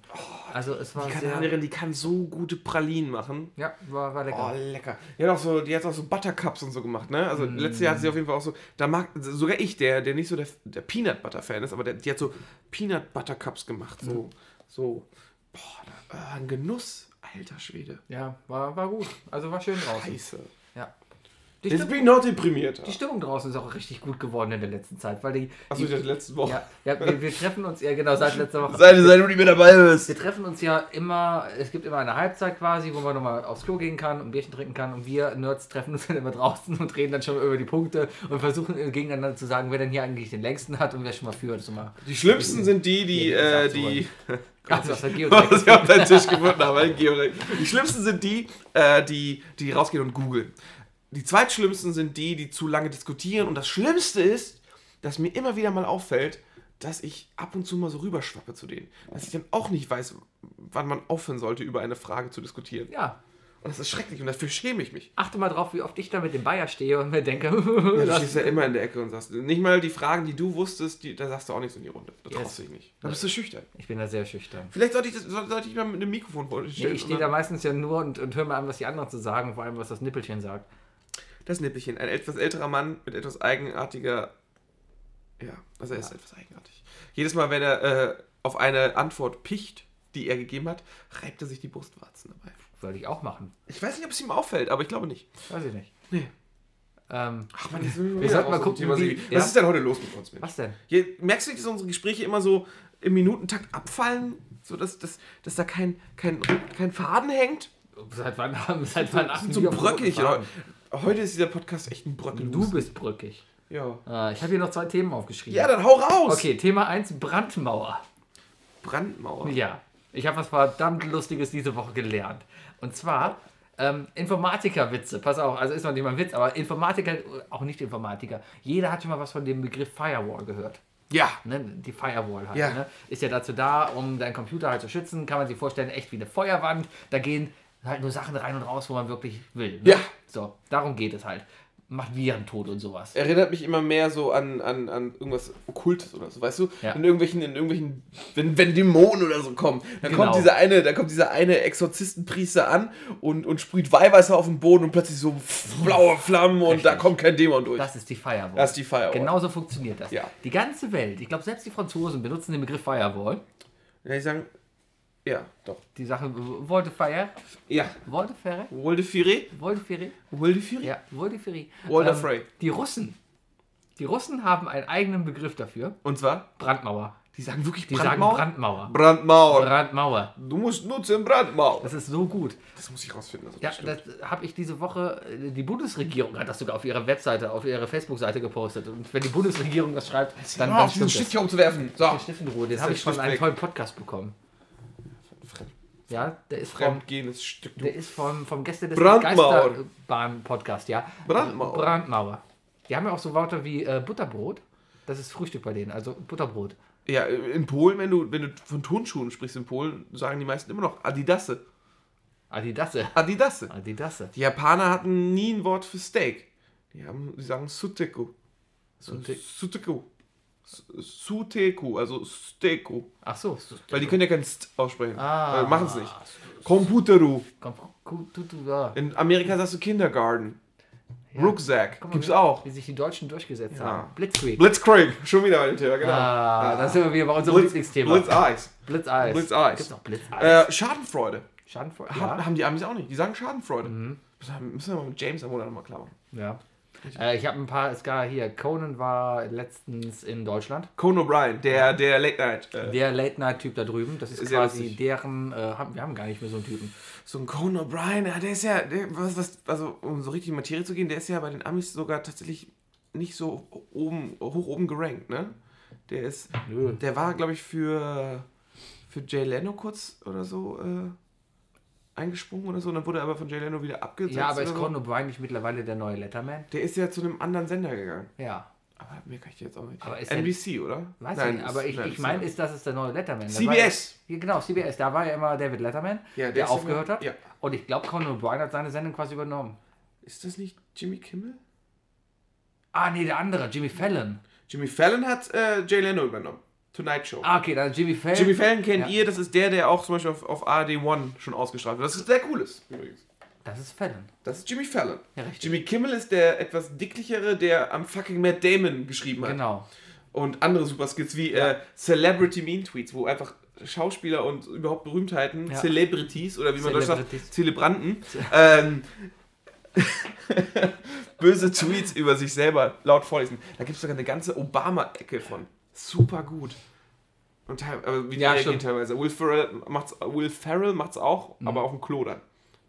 Also es war Die. Kanadierin, die kann so gute Pralinen machen. Ja, war, war lecker. Oh, lecker. Die hat auch so, die hat auch so Buttercups und so gemacht, ne? Also letztes Jahr hat sie auf jeden Fall auch so, da mag sogar ich, der, der nicht so der, der Peanut Butter Fan ist, aber der, die hat so Peanut Butter Cups gemacht, so, so, boah, da, ein Genuss, alter Schwede. Ja, war, war gut. Also war schön draußen. Scheiße. Ja. Die, Jetzt Stimmung, bin ich noch deprimiert. die Stimmung draußen ist auch richtig gut geworden in der letzten Zeit, weil die... Achso, die ich dachte letzte Woche. ja, ja wir, wir treffen uns, ja genau, seit letzter Woche. Ihr, seid ihr nicht mehr dabei bist. Wir treffen uns ja immer, es gibt immer eine Halbzeit quasi, wo man nochmal aufs Klo gehen kann und ein Bierchen trinken kann. Und wir Nerds treffen uns dann immer draußen und reden dann schon über die Punkte und versuchen gegeneinander zu sagen, wer denn hier eigentlich den längsten hat und wer schon mal führt. So mal. Die schlimmsten sind die, die, äh, die die, war Geo was ich auf deinen Tisch gefunden habe, ein Georg. Die schlimmsten sind die, äh, die, die rausgehen und googeln. Die zweitschlimmsten sind die, die zu lange diskutieren. Und das Schlimmste ist, dass mir immer wieder mal auffällt, dass ich ab und zu mal so rüberschwappe zu denen. Dass ich dann auch nicht weiß, wann man aufhören sollte, über eine Frage zu diskutieren. Ja, Und das ist schrecklich und dafür schäme ich mich. Achte mal drauf, wie oft ich da mit dem Bayer stehe und mir denke, Ja, du stehst ja immer in der Ecke und sagst, nicht mal die Fragen, die du wusstest, die, da sagst du auch nichts in die Runde. Da Yes. traust du dich nicht. Da bist du schüchtern. ich bin da sehr schüchtern. Vielleicht sollte ich, das, sollte ich mal mit einem Mikrofon vor dir Nee, ich stehe da meistens ja nur und, und höre mir an, was die anderen zu sagen, vor allem was das Nippelchen sagt. Das Nippelchen, ein etwas älterer Mann mit etwas eigenartiger. Ja, also er ist etwas eigenartig. Jedes Mal, wenn er äh, auf eine Antwort picht, die er gegeben hat, reibt er sich die Brustwarzen dabei. Sollte ich auch machen. Ich weiß nicht, ob es ihm auffällt, aber ich glaube nicht. Weiß ich nicht. Nee. Ähm, Ach man, Wir sollten mal gucken, Thema wie- Serie. ja. Was ist denn heute los mit uns, Mensch? was denn? Hier, merkst du nicht, dass unsere Gespräche immer so im Minutentakt abfallen? So, dass, dass, dass da kein, kein, kein Faden hängt? Seit wann haben seit wann achten so bröckig. Oder? Heute ist dieser Podcast echt ein Bröckel. Du bist brückig. Ja. Äh, ich habe hier noch zwei Themen aufgeschrieben. Ja, dann hau raus! Okay, Thema 1, Brandmauer. Brandmauer. Ja, ich habe was verdammt Lustiges diese Woche gelernt. Und zwar ähm, Informatiker-Witze. Pass auf, also ist noch nicht mal ein Witz, aber Informatiker, auch nicht Informatiker. Jeder hat schon mal was von dem Begriff Firewall gehört. Ja. Ne, die Firewall halt. Ja. Ne? Ist ja dazu da, um deinen Computer halt zu schützen. Kann man sich vorstellen, echt wie eine Feuerwand. Da gehen halt nur Sachen rein und raus, wo man wirklich will. Ne? Ja. So, darum geht es halt. Macht Viren tot und sowas. Erinnert mich immer mehr so an, an, an irgendwas Okkultes oder so, weißt du? Ja. In irgendwelchen, in irgendwelchen, wenn, wenn Dämonen oder so kommen, dann Genau. kommt dieser eine, da kommt dieser eine Exorzistenpriester an und, und sprüht Weihwasser auf den Boden und plötzlich so blaue Flammen und da Richtig. kommt kein Dämon durch. Das ist die Firewall. Das ist die Firewall. Genauso funktioniert das. Ja. Die ganze Welt, ich glaube selbst die Franzosen benutzen den Begriff Firewall. Ja, ich sagen, ja, doch. Die Sache wollte Ja. wollte Ferre, Wolde Fire? wollte Ferry, Wolde Fire? ja, wollte Ferry. Walder Frey. Die Russen, die Russen haben einen eigenen Begriff dafür. Und zwar? Brandmauer. Die sagen wirklich Die Brandmauer? sagen Brandmauer. Brandmauer. Brandmauer. Du musst nutzen Brandmauer. Das ist so gut. Das muss ich rausfinden. Ja, das habe ich diese Woche, äh, die Bundesregierung hat das sogar auf ihrer Webseite, auf ihrer Facebook-Seite gepostet. Und wenn die Bundesregierung das schreibt, dann, Hör dann stimmt Stift hier umzuwerfen. So. Den Stift in Ruhe, den habe ich von einem tollen Podcast bekommen. Ja, der ist vom, fremdgehendes Stück. Der ist vom, vom Gäste des. Geisterbahn-Podcast, ja. Brandmauer. Brandmauer. Die haben ja auch so Wörter wie äh, Butterbrot. Das ist Frühstück bei denen, also Butterbrot. Ja, in Polen, wenn du, wenn du von Turnschuhen sprichst in Polen, sagen die meisten immer noch Adidasse. Adidasse. Adidasse. Adidasse. Die Japaner hatten nie ein Wort für Steak. Die, haben, die sagen Suteku. Sute- Suteku. Su- Suteku, also Steku. Ach so. Weil die können ja kein St aussprechen. Ah. Äh, Machen es nicht. Computeru. Ja. In Amerika sagst du Kindergarten. Ja. Rucksack. Mal, Gibt's wie- auch. Wie sich die Deutschen durchgesetzt Ja. haben. Blitzkrieg. Blitzkrieg. Schon wieder dem Thema, genau. Ah, da sind wir wieder bei unserem Blitz, Lieblingsthema. Blitzeis. Blitzeis. Blitzeis. Gibt's auch Blitzeis? Äh, Schadenfreude. Schadenfreude. Haben, Ja. haben die Amis auch nicht. Die sagen Schadenfreude. Mhm. Müssen müssen wir mal mit James am Monat nochmal klar machen. ja. Äh, ich habe ein paar, es gab hier, Conan war letztens in Deutschland. Conan O'Brien, der, der Late Night. Äh, Der Late-Night-Typ da drüben, das ist Sehr quasi lustig. deren, äh, wir haben gar nicht mehr so einen Typen. so ein Conan O'Brien, ja, der ist ja, der, was, was, also um so richtig in die Materie zu gehen, der ist ja bei den Amis sogar tatsächlich nicht so oben, hoch oben gerankt, ne? Der ist, Nö. der war, glaube ich, für, für Jay Leno kurz oder so äh, eingesprungen oder so, und dann wurde er aber von Jay Leno wieder abgesetzt. Ja, aber ist so. Conan O'Brien nicht mittlerweile der neue Letterman? Der ist ja zu einem anderen Sender gegangen. Ja. Aber mehr kann ich jetzt auch nicht. Aber ist NBC, oder? Weiß Nein, ich nicht, aber ich, nein, ich meine, ist, das ist der neue Letterman. CBS. Ja, genau, CBS. Da war ja immer David Letterman, Ja, der der, aufgehört immer- hat. ja. Und ich glaube, Conan O'Brien hat seine Sendung quasi übernommen. Ist das nicht Jimmy Kimmel? Ah, nee, der andere, Jimmy Fallon. Jimmy Fallon hat äh, Jay Leno übernommen. Tonight Show. Ah, okay, dann Jimmy Fallon. Jimmy Fallon kennt Ja. ihr, das ist der, der auch zum Beispiel auf, auf ARD One schon ausgestrahlt wird. Das ist sehr cool ist, übrigens. Das ist Fallon. Das ist Jimmy Fallon. Ja, richtig. Jimmy Kimmel ist der etwas dicklichere, der am fucking Matt Damon geschrieben hat. Genau. Und andere Superskits wie äh, Celebrity Mean Tweets, wo einfach Schauspieler und überhaupt Berühmtheiten, Ja. Celebrities oder wie man das sagt, Celebrities. Zelebranten, ähm, böse Tweets über sich selber laut vorlesen. Da gibt es sogar eine ganze Obama-Ecke von. Super gut. Und teil, aber wie die Ja, reagieren teilweise. Will Ferrell macht's, Will Ferrell macht's auch, Mhm. aber auf dem Klo dann.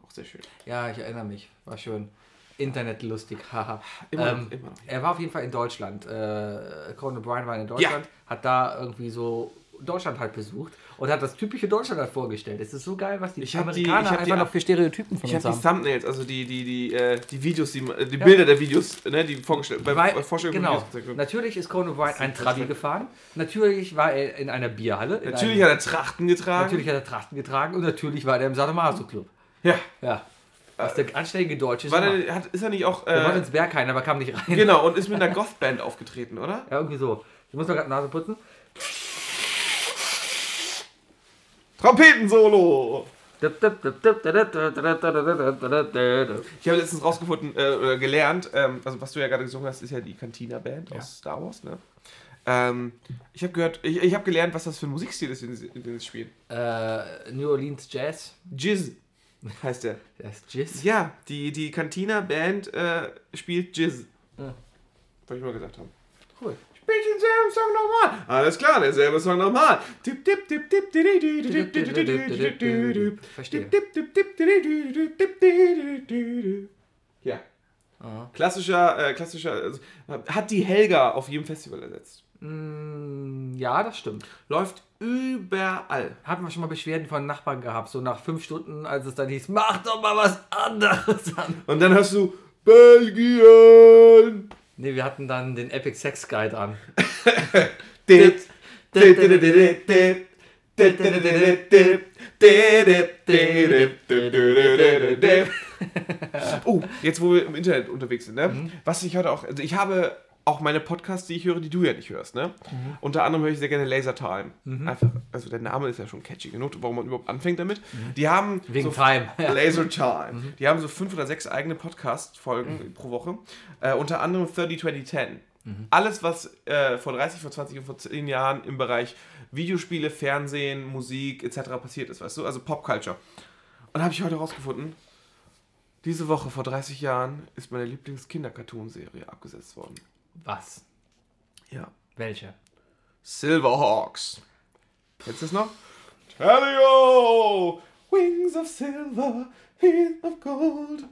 Auch sehr schön. Ja, ich erinnere mich. War schön. Internetlustig, haha. Immer Ähm, noch, immer noch. Er war auf jeden Fall in Deutschland. Äh, Conan O'Brien war in Deutschland, hat da irgendwie so Deutschland halt besucht und hat das typische Deutschland halt vorgestellt. Es ist so geil, was die Ich hab die- Amerikaner ich hab die- einfach noch für Stereotypen von Ich uns habe die haben. Thumbnails, also die, die, die, äh, die Videos, die, äh, die Bilder der Videos, ne, die vorgestellt, bei, bei Vorstellung von genau. Natürlich ist Conan O'Brien ein ist Trabi gefahren. Natürlich war er in einer Bierhalle. In Natürlich einem, hat er Trachten getragen. natürlich hat er Trachten getragen und natürlich war er im Sadomaso Club. Ja. Ja. Was der anständige Deutsche War so der, hat, ist er nicht auch. macht. Der wollte Äh, ins Berghain, aber kam nicht rein. genau, und ist mit einer Goth-Band aufgetreten, oder? Ja, irgendwie so. Ich muss mal gerade Nase putzen. Trompetensolo! Ich habe letztens rausgefunden, äh, gelernt, ähm, also was du ja gerade gesungen hast, ist ja die Cantina-Band Ja. aus Star Wars, ne? Ähm, ich habe gehört, ich, ich habe gelernt, was das für ein Musikstil ist, den sie, den sie spielen. Äh, New Orleans Jazz. Jizz heißt der. Das ist Jizz. Ja, die, die Cantina-Band äh, spielt Jizz. Ja. Wollte ich mal gesagt haben. Cool bitte denselben Song nochmal. Alles klar, derselbe Song nochmal. Verstehe. Ja. Aha. Klassischer, äh, klassischer, also, hat die Helga auf jedem Festival ersetzt. Mm, ja, das stimmt. Läuft überall. Hatten wir schon mal Beschwerden von Nachbarn gehabt, so nach fünf Stunden, als es dann hieß, mach doch mal was anderes an. Und dann hörst du Belgien! Nee, wir hatten dann den Epic Sex Guide an. oh, jetzt wo wir im Internet unterwegs sind, ne? Mhm. Was ich heute auch, also ich habe auch meine Podcasts, die ich höre, die du ja nicht hörst, ne? Unter anderem höre ich sehr gerne Laser Time. Einfach, also der Name ist ja schon catchy genug, warum man überhaupt anfängt damit. Die haben Wegen so Time. Laser Time. Die haben so fünf oder sechs eigene Podcast-Folgen pro Woche. Äh, unter anderem 30 2010. Alles, was äh, vor 30, vor 20 und vor 10 Jahren im Bereich Videospiele, Fernsehen, Musik etc. passiert ist, weißt du? Also Popculture. Und habe ich heute rausgefunden, diese Woche vor 30 Jahren ist meine Lieblings-Kinder-Cartoon-Serie abgesetzt worden. Was? Ja. Welche? Silverhawks. Kennst du das noch? Tellio! Wings of silver, feet of gold.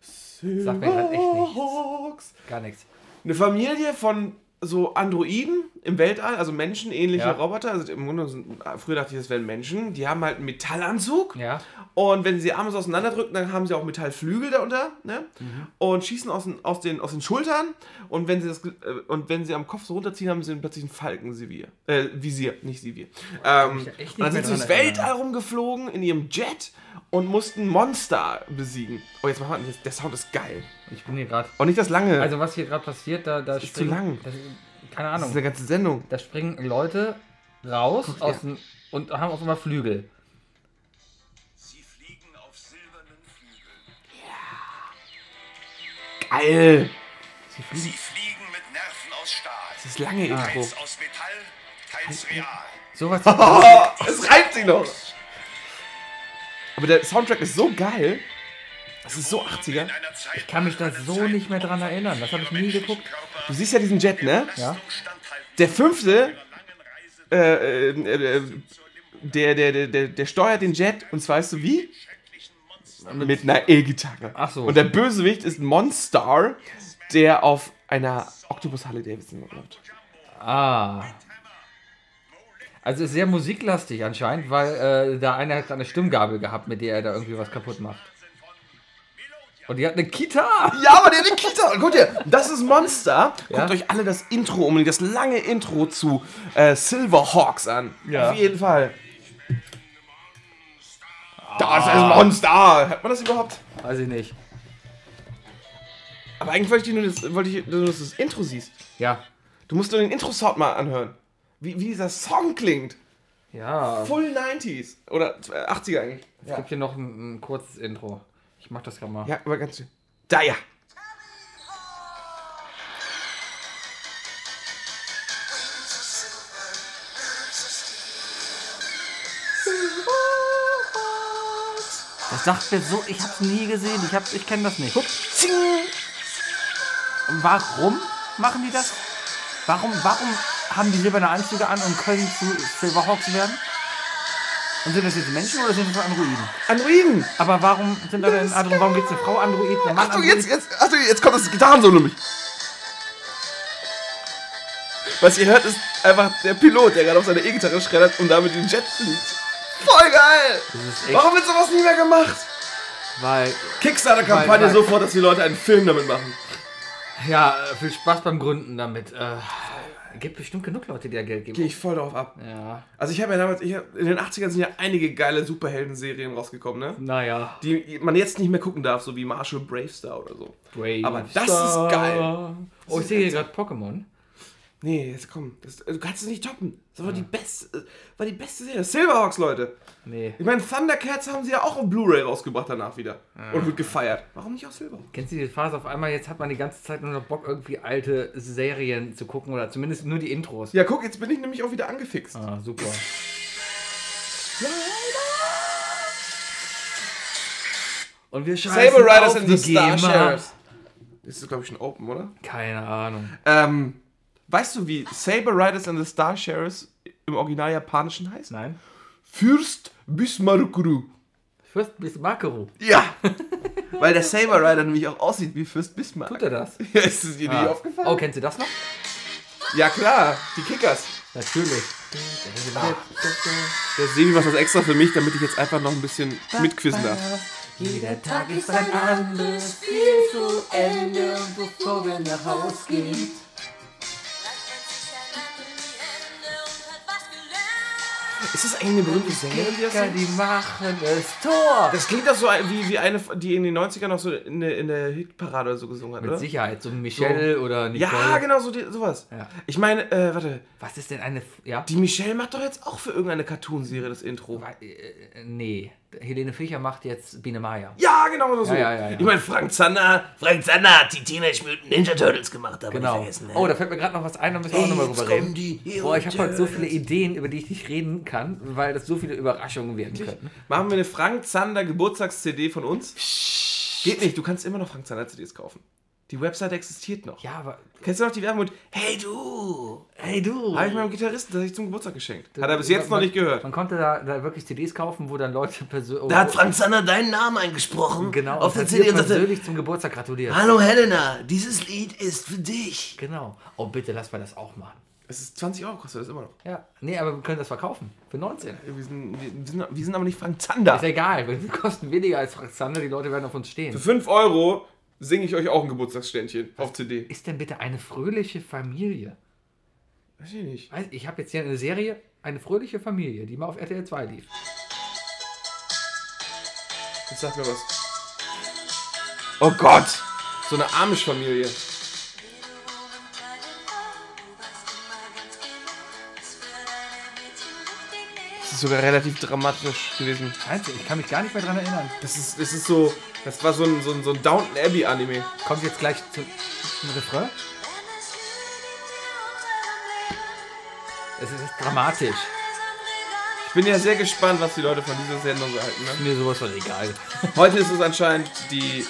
Sagt mir grad echt nichts. Silverhawks. Gar nichts. Eine Familie von so Androiden im Weltall, also menschenähnliche Ja. Roboter. Also im Grunde sind, früher dachte ich, das wären Menschen. Die haben halt einen Metallanzug. Ja. Und wenn sie die Arme so auseinanderdrücken, dann haben sie auch Metallflügel darunter, ne? Mhm. Und schießen aus den, aus, den, aus den Schultern. Und wenn sie das äh, und wenn sie am Kopf so runterziehen, haben sie plötzlich ein Falkensivier. Äh, Visier, nicht. Ähm, mich da echt und dann sind sie dran Weltall rumgeflogen in ihrem Jet und mussten Monster besiegen. Oh, jetzt machen wir, der Sound ist geil. Ich bin hier gerade. Auch nicht das lange. Also was hier gerade passiert, da, da ist zu lang. Das, keine das ist Ahnung. eine ganze Sendung. Da springen Leute raus Guck, aus ja. und haben auf einmal Flügel. Sie fliegen auf silbernen Flügeln. Geil. Sie fliegen mit Nerven aus Stahl. Das ist lange Intro. Teils aus Metall, teils real. Sowas. Oh, es reimt sich noch. Aber der Soundtrack ist so geil. Das ist so 80er. In einer Zeit, Ich kann mich da so nicht mehr dran erinnern. Das habe ich nie geguckt. Du siehst ja diesen Jet, ne? Ja. Der fünfte, äh, äh, äh, der, der, der, der, der steuert den Jet und zwar weißt du wie? Mit einer E-Gitarre. Ach so. Und der Bösewicht ist Monstar, der auf einer Octopus Harley Davidson läuft. Ah. Also ist sehr musiklastig anscheinend, weil äh, da einer hat eine Stimmgabel gehabt, mit der er da irgendwie was kaputt macht. Und die hat eine Kita. Ja, aber der hat eine Kita. Guckt ihr, das ist Monster. Guckt Ja? euch alle das Intro um, das lange Intro zu äh, Silverhawks an. Ja. Auf jeden Fall. Das ist Monster. Hört man das überhaupt? Weiß ich nicht. Aber eigentlich wollte ich nur, das, wollte ich nur, dass du das Intro siehst. Ja. Du musst nur den Intro-Sound mal anhören. Wie, wie dieser Song klingt. Ja. Full 90s. Oder äh, 80er eigentlich. Es gibt hier noch ein, ein kurzes Intro. Ich mach das gerade mal. Ja, aber ganz schön. Da ja. Das sagt mir so, ich hab's nie gesehen. Ich, hab, ich kenne das nicht. Zing. Warum machen die das? Warum, warum haben die silberne Anzüge an und können zu Silverhawks werden? Und sind das jetzt Menschen oder sind das Androiden? Androiden. Aber warum sind da denn Androiden? Warum gibt es eine Frau Android, eine Mann Achtung, Android? jetzt, jetzt, Achtung, jetzt kommt das Gitarrensolo nämlich. Was ihr hört, ist einfach der Pilot, der gerade auf seiner E-Gitarre schreddert und damit den Jet fliegt. Voll geil! Warum wird sowas nie mehr gemacht? weil, Kickstarter-Kampagne sofort, dass die Leute einen Film damit machen. ja, äh, viel Spaß beim Gründen damit. Äh, Gibt bestimmt genug Leute, die da Geld geben. Gehe ich voll drauf ab. Ja. Also ich habe ja damals, ich hab, in den 80ern sind ja einige geile Superhelden-Serien rausgekommen, ne? Naja. Die man jetzt nicht mehr gucken darf, so wie Marshall Bravestar oder so. Brave Aber das ist geil. Oh, ich sehe hier gerade Pokémon. Nee, jetzt komm, das, du kannst es nicht toppen. Das war die beste, war die beste Serie. Silverhawks, Leute. Nee. Ich meine, Thundercats haben sie ja auch auf Blu-ray rausgebracht danach wieder. Und wird gefeiert. Warum nicht auf Silberhawks? Kennst du die Phase auf einmal, jetzt hat man die ganze Zeit nur noch Bock, irgendwie alte Serien zu gucken oder zumindest nur die Intros. Ja, guck, jetzt bin ich nämlich auch wieder angefixt. Ah, super. Und wir schreiben Saber Riders and the Star. Das ist, glaube ich, schon open, oder? Keine Ahnung. Ähm, weißt du, wie Saber Riders and the Star Sheriffs im Original Japanischen heißt? Nein. Fürst Bismarckru. Fürst Bismarckeru. Ja! Weil der Saber Rider nämlich auch aussieht wie Fürst Bismarck. Tut er das? Ja, ist es dir nicht Ah. aufgefallen? Oh, kennst du das noch? Ja, klar, die Kickers. Natürlich. Der Sebi macht das extra für mich, damit ich jetzt einfach noch ein bisschen mitquizzen darf. Jeder Tag ist ein anderes Spiel zu Ende, bevor wir nach Haus gehen. Ist das eigentlich eine berühmte Sängerin, die das singt? die machen es Tor. Das klingt doch so wie, wie eine, die in den 90ern noch so in der, in der Hitparade oder so gesungen hat, Mit oder? Sicherheit, so Michelle oder Nicole. Ja, genau, so die, sowas. Ja. Ich meine, äh, warte, Was ist denn eine... F- Ja? die Michelle macht doch jetzt auch für irgendeine Cartoonserie das Intro. Äh, äh, nee. Helene Fischer macht jetzt Biene Maya. Ja, genau so. Ja, ja, ja. Ich meine, Frank Zander, Frank Zander hat die Teenage Mutant Ninja Turtles gemacht, aber Genau. nicht vergessen. Ne? Oh, da fällt mir gerade noch was ein, da müssen wir auch nochmal drüber reden. die Boah, ich habe heute so viele. Ideen, über die ich nicht reden kann, weil das so viele Überraschungen werden könnten. machen wir eine Frank Zander Geburtstags-CD von uns. Geht nicht, du kannst immer noch Frank Zander CDs kaufen. Die Website existiert noch. Ja, aber... Kennst du noch die Werbung mit Hey du! Hey du! Habe ich meinem Gitarristen tatsächlich zum Geburtstag geschenkt. Hat er bis jetzt noch Man- nicht gehört. Man konnte da, da wirklich CDs kaufen, wo dann Leute persönlich... Da hat Frank Zander deinen Namen eingesprochen Genau, auf der CD und persönlich zum Geburtstag gratuliert. Hallo Helena, dieses Lied ist für dich. Genau. Oh, bitte, lass mal das auch machen. Es ist 20 Euro, kostet das immer noch. Ja. Nee, aber wir können das verkaufen. Für 19. Wir sind, wir sind, wir sind aber nicht Frank Zander. Ist egal, wir kosten weniger als Frank Zander, die Leute werden auf uns stehen. Für 5 Euro singe ich euch auch ein Geburtstagsständchen auf CD. Ist denn bitte eine fröhliche Familie? Weiß ich nicht. Weiß- Ich habe jetzt hier eine Serie, eine fröhliche Familie, die mal auf RTL 2 lief. Jetzt sag mir was. Oh Gott! So eine Amish-Familie. Ist sogar relativ dramatisch gewesen. Du, ich kann mich gar nicht mehr dran erinnern. Das ist, das ist so. Das war so ein, so ein, so ein Downton Abbey-Anime. Kommt jetzt gleich zu, zum Refrain? Es ist dramatisch. Ich bin ja sehr gespannt, was die Leute von dieser Sendung so halten. Ne? Mir sowas von egal. Heute ist es anscheinend die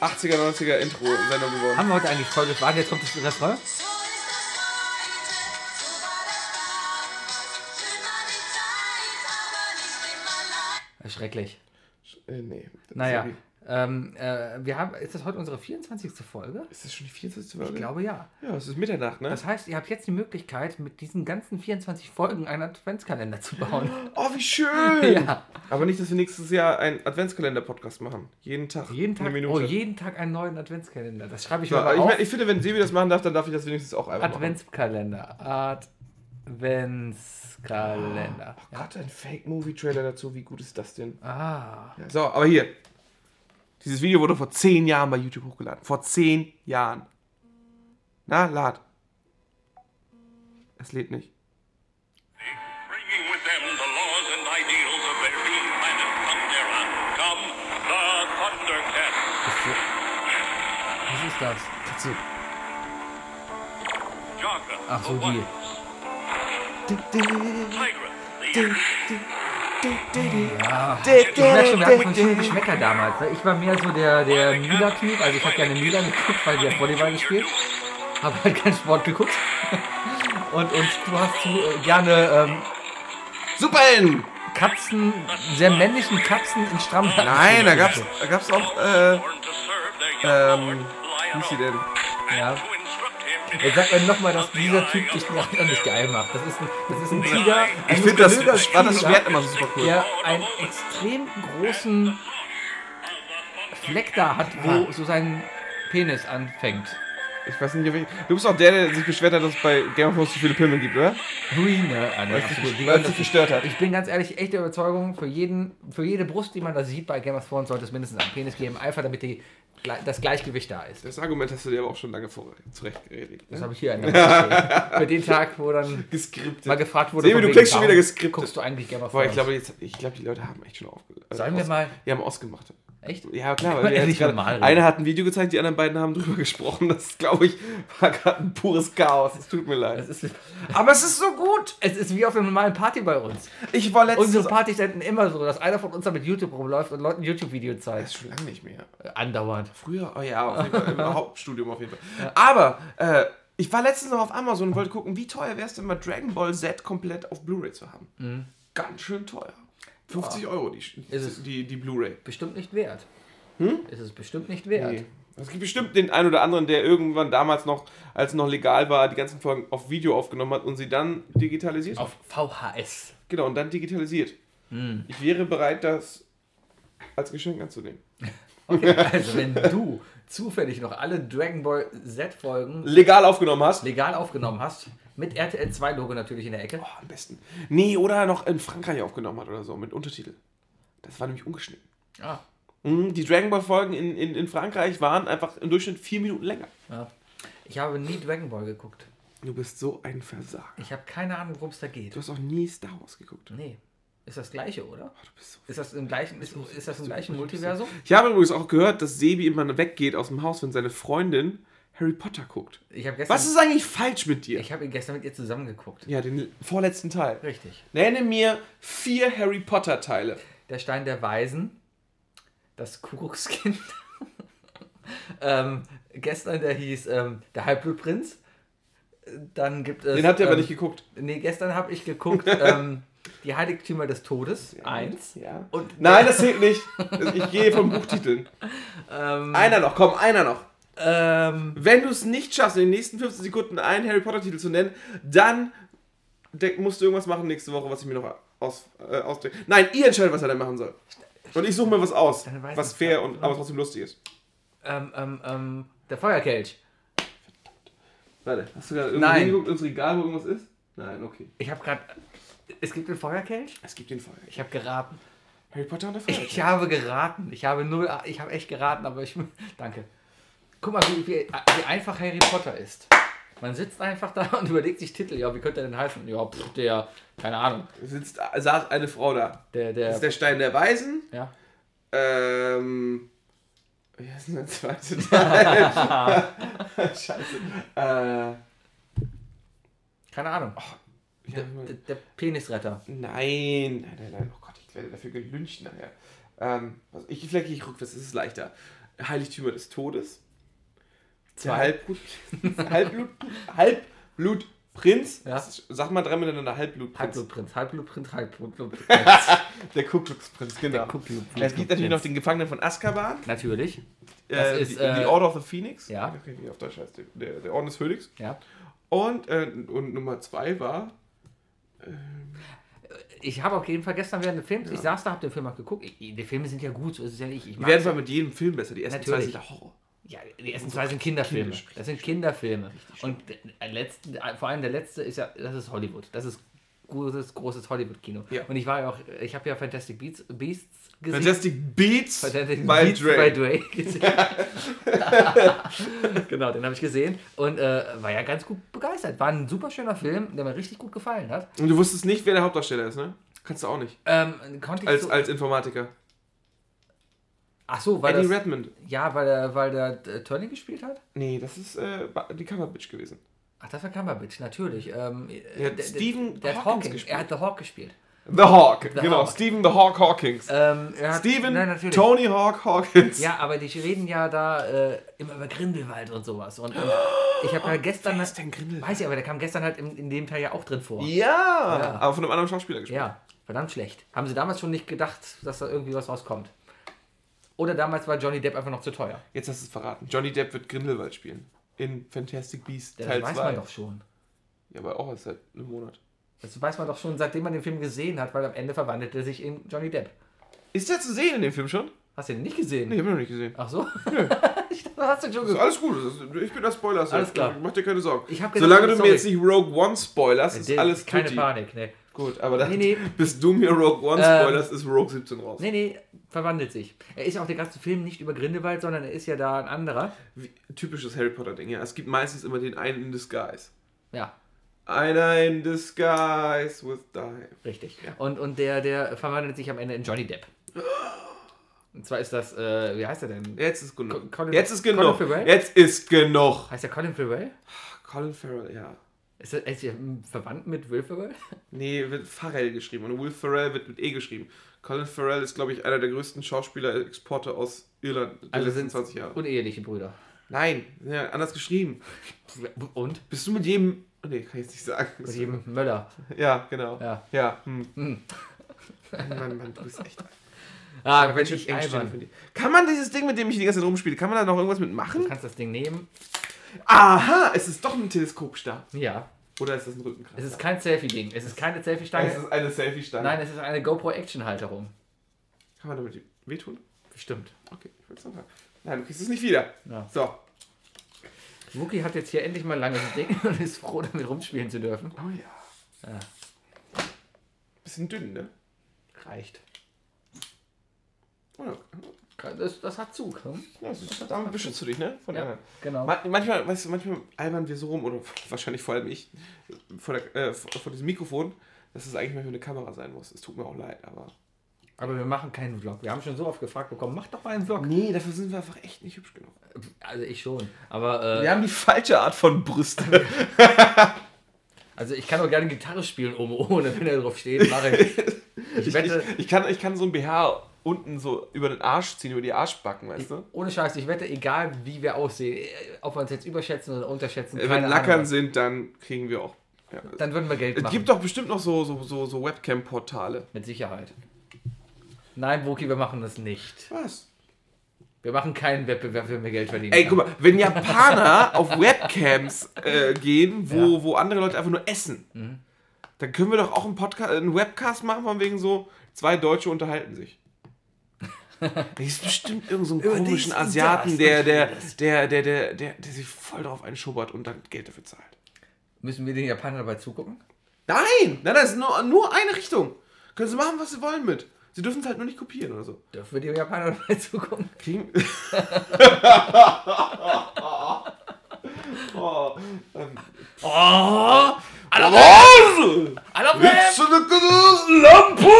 80er, 90er Intro-Sendung geworden. Haben wir heute eigentlich voll gewartet? Jetzt kommt das Refrain? Schrecklich. Äh, nee. Naja, ähm, äh, wir haben, ist das heute unsere 24. Folge? Ist das schon die 24. Folge? Ich glaube ja. Ja, es ist Mitternacht, ne? Das heißt, ihr habt jetzt die Möglichkeit, mit diesen ganzen 24 Folgen einen Adventskalender zu bauen. Oh, wie schön! ja. Aber nicht, dass wir nächstes Jahr einen Adventskalender-Podcast machen. Jeden Tag. Jeden Tag, Eine oh, Minute. jeden Tag einen neuen Adventskalender. Das schreibe ich So, mal ich, auf. mein, ich finde, wenn Sebi das machen darf, dann darf ich das wenigstens auch einfach Adventskalender. Adventskalender. Machen. Gott, ein Fake-Movie-Trailer dazu. Wie gut ist das denn? Ah. Ja, so, aber hier. Dieses Video wurde vor zehn Jahren bei YouTube hochgeladen. Vor zehn Jahren. Na, lad. Es lädt nicht. Was ist das? Ach so, die. Ja. Ich merke schon, wir hatten verschiedene Geschmäcker damals. ne? Ich war mehr so der, der Müller-Typ. Also ich habe gerne Müller geguckt, weil die hat Volleyball gespielt. Habe halt keinen Sport geguckt. Und, und du hast zu, äh, gerne ähm, Superhelden! Katzen, sehr männlichen Katzen in strammen Nein, da gab's, da gab's auch, äh, ähm, wie ist sie denn? Ja. Jetzt sagt mir nochmal, dass dieser Typ dich noch nicht geil macht. Das ist ein, das ist ein Tiger. ein Ich finde das, das Schwert immer super cool. Der einen extrem großen Fleck da hat, wo so sein Penis anfängt. Ich weiß nicht, wie- du bist auch der, der sich beschwert hat, dass es bei Game of Thrones zu viele Pimmel gibt, oder? Green, ne? Ah, nee, Weil es dich- gestört hat. Ich bin ganz ehrlich echt der Überzeugung, für, jeden, für jede Brust, die man da sieht bei Game of Thrones, sollte es mindestens einen Penis geben. Einfach damit die, das Gleichgewicht da ist. Das Argument hast du dir aber auch schon lange vor zurechtgeredet. Das Ne? habe ich hier in der. Für den Tag, wo dann Geskriptet. mal gefragt wurde. Sebi, du klingst schon wieder geskriptet. Guckst du eigentlich Game of Boah, Thrones? ich glaube, jetzt, ich glaube, die Leute haben echt schon aufgehört. Sollen wir mal. Die haben ausgemacht. Echt? Ja, klar, weil wir reden? einer hat ein Video gezeigt, die anderen beiden haben drüber gesprochen. Das, glaube ich, war gerade ein pures Chaos. Es tut mir leid. Es ist, Aber es ist so gut. es ist wie auf einer normalen Party bei uns. Ich war letztens... Unsere Partys enden immer so, dass einer von uns da mit YouTube rumläuft und Leuten ein YouTube-Video das zeigt. ist schon lange nicht mehr. Andauernd. Früher, oh ja, auf jeden Fall, im Hauptstudium auf jeden Fall. Aber äh, ich war letztens noch auf Amazon und wollte gucken, wie teuer wäre es denn mal Dragon Ball Z komplett auf Blu-ray zu haben. Ganz schön teuer. 50 Euro die, Ist es. die, die Blu-ray. Bestimmt nicht wert. Ist es bestimmt nicht wert. Nee. Es gibt bestimmt den einen oder anderen, der irgendwann damals noch, als es noch legal war, die ganzen Folgen auf Video aufgenommen hat und sie dann digitalisiert hat. Auf VHS. Genau, und dann digitalisiert. Ich wäre bereit, das als Geschenk anzunehmen. Okay, also wenn du zufällig noch alle Dragon Ball Z-Folgen Legal aufgenommen hast? legal aufgenommen hast, mit RTL 2 Logo natürlich in der Ecke. Oh, am besten. Nee, oder noch in Frankreich aufgenommen hat oder so, mit Untertitel. Das war nämlich ungeschnitten. Ah, Mhm, Die Dragon Ball Folgen in, in, in Frankreich waren einfach im Durchschnitt vier Minuten länger. ja. Ich habe nie Dragon Ball geguckt. Du bist so ein Versager. Ich habe keine Ahnung, worum es da geht. Du hast auch nie Star Wars geguckt. Nee. Ist das gleiche, oder? Du bist so Ist das im gleichen, ist, ist das im gleichen Multiversum? Ich habe übrigens auch gehört, dass Sebi immer weggeht aus dem Haus, wenn seine Freundin Harry Potter guckt. Gestern, Was ist eigentlich falsch mit dir? ich habe ihn gestern mit ihr zusammengeguckt. Ja, den vorletzten Teil. Richtig. Nenne mir vier Harry Potter Teile. Der Stein der Weisen, das Kuckuckskind. ähm, gestern der hieß ähm, der Halbblutprinz. Dann gibt es. Den habt ihr aber ähm, nicht geguckt. Nee, gestern habe ich geguckt, ähm, die Heiligtümer des Todes, eins. Ja. Und Nein, das zählt nicht. Ich gehe von Buchtiteln. ähm, Einer noch, komm, einer noch. Ähm, Wenn du es nicht schaffst, in den nächsten 15 Sekunden einen Harry Potter Titel zu nennen, dann musst du irgendwas machen nächste Woche, was ich mir noch aus, äh, ausdenke. Nein, ihr entscheidet, was er dann machen soll. Und ich suche mir was aus, was ich fair und aber trotzdem lustig ist. ähm, ähm, ähm, der Feuerkelch. Warte, hast du gerade Nein. hingeguckt ins Regal, wo irgendwas ist? Nein, okay. Ich habe gerade. Es gibt den Feuerkelch? Es gibt den Fall. Ich habe geraten. Harry Potter und der Ich, Feuer. habe geraten. Ich habe null. Ich habe echt geraten, aber ich. Danke. Guck mal, wie, wie, wie einfach Harry Potter ist. Man sitzt einfach da und überlegt sich Titel. Ja, wie könnte er denn heißen? Ja, pff, der. Keine Ahnung. Sitzt, saß eine Frau da. Der, Das der. ist der Stein der Weisen. ja. Ähm. Wie heißt denn der zweite Teil? Scheiße. Äh. Keine Ahnung. Ja, Der, der Penisretter. Nein, nein, nein, nein. Oh Gott, ich werde dafür gelüncht nachher. Ähm, also ich, vielleicht gehe ich rückwärts, das ist leichter. Heiligtümer des Todes. Zwei. Halbblut, Halbblut, Halbblutprinz. Ja. Sag mal drei miteinander, Halbblutprinz. Halbblutprinz, Halbblutprinz, Halbblutprinz. Der Ku Klux Prinz, genau. Es gibt natürlich noch den Gefangenen von Azkaban. Natürlich. Das Äh, ist, die, äh, die Order of the Phoenix. ja. Wie auf Deutsch heißt. Der, der, der Orden des Phönix. Ja. Und, äh, und Nummer zwei war. Ich habe auf jeden Fall gestern während des Films, ich saß da, habe den Film auch geguckt. Ich, die Filme sind ja gut, so ist es ja nicht. Ich Die werden zwar mit jedem Film besser. Die ersten Natürlich. zwei sind der Horror. Ja, die ersten zwei sind Kinderfilme. Das sind Kinderfilme. Und der letzte, vor allem der letzte ist ja, das ist Hollywood. Das ist großes, großes Hollywood-Kino. Ja. Und ich war ja auch, ich habe ja Fantastic Beats, Beasts gesehen. Fantastic Beats Fantastic by Beasts Dre. by Dre gesehen. genau, den habe ich gesehen und äh, war ja ganz gut begeistert. War ein super schöner Film, der mir richtig gut gefallen hat. Und du wusstest nicht, wer der Hauptdarsteller ist, ne? Kannst du auch nicht. Ähm, Als, so, als Informatiker. Ach so, weil Eddie das, Redmond. ja, weil der, weil der äh, Turning gespielt hat. Nee, das ist äh, die Coverbitch gewesen. Ach, das war Cumberbatch, natürlich. Ähm, Er hat Stephen der, der Hawkins gespielt. Er hat The Hawk gespielt. The Hawk, The genau. Hawk. Stephen the Hawk Hawkins. Ähm, er hat, Steven Nein. Tony Hawk Hawkins. Ja, aber die reden ja da äh, immer über Grindelwald und sowas. Und, und ich habe ja gestern. Wer ist denn Grindelwald? Weiß ich, aber der kam gestern halt in, in dem Teil ja auch drin vor. Ja, Ja. aber von einem anderen Schauspieler gespielt. Ja, verdammt schlecht. Haben sie damals schon nicht gedacht, dass da irgendwie was rauskommt? Oder damals war Johnny Depp einfach noch zu teuer. Jetzt hast du es verraten. Johnny Depp wird Grindelwald spielen. In Fantastic Beasts Das Teil weiß 2. man doch schon. Ja, aber auch erst seit einem Monat. Das weiß man doch schon, seitdem man den Film gesehen hat, weil am Ende verwandelt er sich in Johnny Depp. Ist der zu sehen in dem Film schon? Hast du den nicht gesehen? Nee, hab ich noch nicht gesehen. Ach so? ich Das hast du schon Ist geguckt. alles gut, das ist- ich bin der Spoiler. Alles klar. Mach dir keine Sorgen. Solange du mir jetzt nicht Rogue One spoilerst, ist Der- alles Keine tutti. Panik, nee. Gut, aber dann, Nee, nee. bis du mir Rogue One Ähm, spoilerst, ist Rogue 17 raus. Nee, nee, verwandelt sich. Er ist ja auch der ganze Film nicht über Grindelwald, sondern er ist ja da ein anderer. Wie, typisches Harry Potter-Ding, ja. Es gibt meistens immer den einen in disguise. Ja, Einer in disguise with die. richtig. Und, und der, der verwandelt sich am Ende in Johnny Depp. Und zwar ist das, äh, wie heißt er denn? Jetzt ist genug. Co- Colin- Jetzt ist genug. Colin Farrell? Jetzt ist genug. Heißt der Colin Farrell? Colin Farrell, ja. Ist er, ist er verwandt mit Will Ferrell? Nee, wird Farrell geschrieben und Will Ferrell wird mit E geschrieben. Colin Farrell ist, glaube ich, einer der größten Schauspieler-Exporte aus Irland der Also letzten sind 20 Jahre. uneheliche Brüder. Nein, ja, anders geschrieben. Und? Bist du mit jedem. Oh, nee, kann ich jetzt nicht sagen. Mit jedem Möller. Ja, genau. Ja. Ja. Hm. Hm. Mann, Mann, du bist echt. Ah, Mensch, ich ich. Kann man dieses Ding, mit dem ich die ganze Zeit rumspiele, kann man da noch irgendwas Du mitmachen? kannst das Ding nehmen. Aha, es ist doch ein Teleskopstab. Ja. Oder ist das ein Rückenkreis? Es ist kein Selfie-Ding. Es ist keine Selfie-Stange. es ist eine Selfie-Stange. Nein, es ist eine GoPro-Action-Halterung. Kann man damit wehtun? Bestimmt. Okay, ich es sagen. Nein, du kriegst es nicht wieder. Ja. So. Wookie hat jetzt hier endlich mal ein langes Ding und ist froh, damit rumspielen zu dürfen. Oh ja. Ja. Bisschen dünn, ne? Reicht. Oder? Das, das hat Zug. Hm? Ja, das ist, damit beschützt du dich, ne? Von Ja, anderen. genau. Ma- Manchmal, weißt du, manchmal albern wir so rum, oder wahrscheinlich vor allem ich, vor, der, äh, vor diesem Mikrofon, dass es eigentlich mal für eine Kamera sein muss. Es tut mir auch leid, aber. Aber wir machen keinen Vlog. Wir haben schon so oft gefragt bekommen, mach doch mal einen Vlog. Nee, dafür sind wir einfach echt nicht hübsch genug. Also ich schon. Aber äh, Wir haben die falsche Art von Brüste. also ich kann auch gerne Gitarre spielen oben ohne, wenn er drauf steht. Mache ich. Ich Ich, wette, ich, ich, kann, ich kann so ein BH unten so über den Arsch ziehen, über die Arschbacken, weißt du? ohne Scheiß, ich wette, egal wie wir aussehen, ob wir uns jetzt überschätzen oder unterschätzen, Wenn keine Lackern Ahnung, sind, dann kriegen wir auch. Ja. dann würden wir Geld Es machen. gibt doch bestimmt noch so, so, so, so Webcam-Portale. Mit Sicherheit. Nein, Wookie, wir machen das nicht. Was? Wir machen keinen Wettbewerb, wenn wir Geld verdienen. Ey, guck mal, wenn Japaner auf Webcams äh, gehen, wo, wo andere Leute einfach nur essen, dann können wir doch auch einen Podcast, einen Webcast machen, von wegen so, zwei Deutsche unterhalten sich. Da ist bestimmt irgendeinen so komischen Asiaten, der, der, der, der, der, der, der sich voll drauf einschubbert und dann Geld dafür zahlt. Müssen wir den Japanern dabei zugucken? Nein, nein, das ist nur, nur eine Richtung. Können sie machen, was sie wollen mit. Sie dürfen es halt nur nicht kopieren oder so. Dürfen wir den Japanern dabei zugucken? Kriegen. oh, ähm, Oh! Du eine Lampe?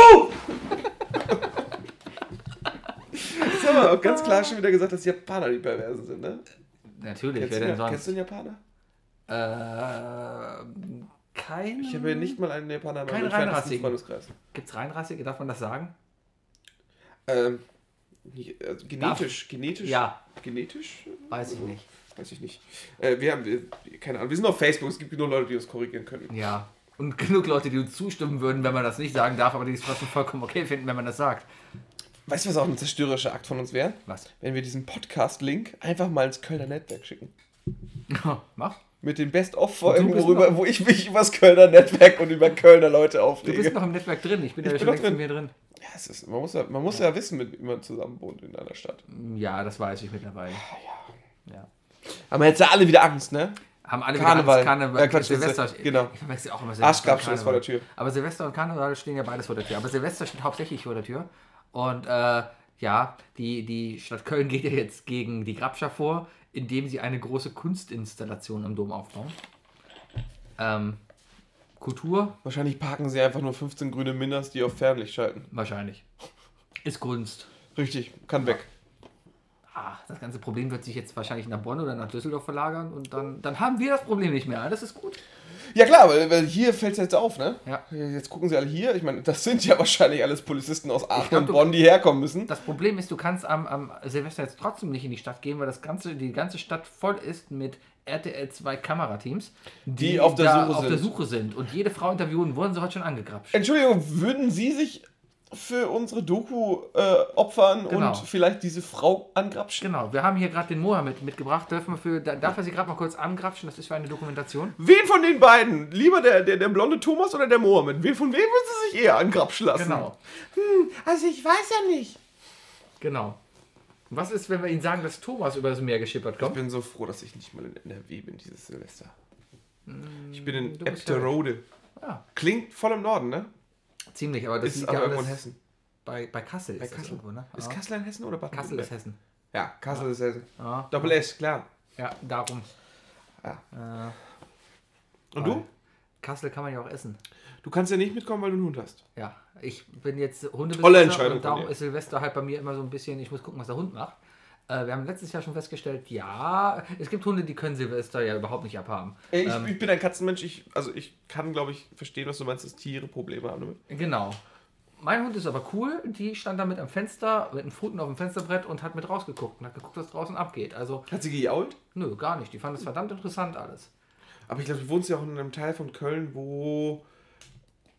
Jetzt haben wir auch ganz klar schon wieder gesagt, dass Japaner die Perversen sind, ne? Natürlich, Kennst wer du, denn einen- kennst du sonst? einen Japaner? Äh, kein. Ich habe ja nicht mal einen Japaner in Kein meinem reinrassigen. Freundeskreis. Gibt's reinrassige, darf man das sagen? Ähm, also genetisch, genetisch? Ja. Genetisch? Weiß ich nicht. Weiß ich nicht. Äh, wir haben, wir, keine Ahnung, wir sind auf Facebook, es gibt genug Leute, die uns korrigieren können. Ja. Und genug Leute, die uns zustimmen würden, wenn man das nicht sagen darf, aber die es trotzdem vollkommen okay finden, wenn man das sagt. Weißt du, was auch ein zerstörerischer Akt von uns wäre? Was? Wenn wir diesen Podcast-Link einfach mal ins Kölner Netzwerk schicken. Mach. Mit den Best-of-Folgen, Du worüber, wo ich mich über das Kölner Netzwerk und über Kölner Leute Du aufrege. bist noch im Netzwerk drin. Ich bin ja Ich schon bin längst noch in mir drin. ja, es ist, man muss ja, man muss ja wissen, mit wie man zusammen wohnt in einer Stadt. Ja, das weiß ich mittlerweile. Ja. Aber jetzt ja alle wieder Angst, ne? Haben alle Karneval. wieder Angst, Karneval. Ja, Quatsch, Silvester. genau. Ich verwechsel auch immer Silvester. Arschkrapschen und ist vor der. Tür. Aber Silvester und Karneval stehen ja beides vor der Tür. Aber Silvester steht hauptsächlich vor der Tür. Und äh, ja, die, die Stadt Köln geht ja jetzt gegen die Grabscher vor, indem sie eine große Kunstinstallation im Dom aufbauen. Ähm, Kultur? Wahrscheinlich parken sie einfach nur 15 grüne Minders, die auf Fernlicht schalten. Wahrscheinlich. Ist Kunst. Richtig, kann weg. Ah, das ganze Problem wird sich jetzt wahrscheinlich nach Bonn oder nach Düsseldorf verlagern und dann, dann haben wir das Problem nicht mehr. Das ist gut. Ja klar, weil, weil hier fällt es jetzt auf, ne? Ja. Jetzt gucken sie alle hier. Ich meine, das sind ja wahrscheinlich alles Polizisten aus Aachen glaub, und Bonn, die herkommen müssen. Das Problem ist, du kannst am, am Silvester jetzt trotzdem nicht in die Stadt gehen, weil das ganze, die ganze Stadt voll ist mit RTL 2 Kamerateams, Die auf der Suche auf der sind. Suche sind. Und jede Frau interviewen, wurden sie heute schon angegrapscht. Entschuldigung, würden Sie sich für unsere Doku äh, opfern Genau. und vielleicht diese Frau angrapschen? Genau, wir haben hier gerade den Mohammed mitgebracht. Dürfen wir für, da- darf er sie gerade mal kurz angrapschen? Das ist für eine Dokumentation. Wen von den beiden? Lieber der, der, der blonde Thomas oder der Mohammed? Wen von wem würden Sie sich eher angrapschen lassen? Genau, Hm, also ich weiß ja nicht. genau. Was ist, wenn wir Ihnen sagen, dass Thomas über das Meer geschippert Ich kommt? bin so froh, dass ich nicht mal in NRW bin dieses Silvester. Ich bin in du bist ja-. Ja, Klingt voll im Norden, ne? Ziemlich, aber das Ist liegt aber ja irgendwo in Hessen. bei, bei Kassel. Bei ist Kassel. Irgendwo, ne? Ist ja. Kassel in Hessen oder Bad Kassel ist Hessen. Ja, Kassel ist Hessen. Ja, Doppel S, klar. ja darum. Ja. Äh, Und du? Kassel kann man ja auch essen. Du kannst ja nicht mitkommen, weil du einen Hund hast. Ja, ich bin jetzt Hundebesitzer und darum ist Silvester halt bei mir immer so ein bisschen, ich muss gucken, was der Hund macht. Äh, wir haben letztes Jahr schon festgestellt, ja, es gibt Hunde, die können Silvester ja überhaupt nicht abhaben. Ich, Ähm, ich bin ein Katzenmensch. Ich, also ich kann, glaube ich, verstehen, was du meinst, dass Tiere Probleme haben damit. Genau. Mein Hund ist aber cool, die stand da mit am Fenster, mit einem Pfoten auf dem Fensterbrett und hat mit rausgeguckt und hat geguckt, was draußen abgeht. Also, Hat sie gejault? nö, gar nicht. Die fand es verdammt interessant alles. Aber ich glaube, du wohnst ja auch in einem Teil von Köln, wo,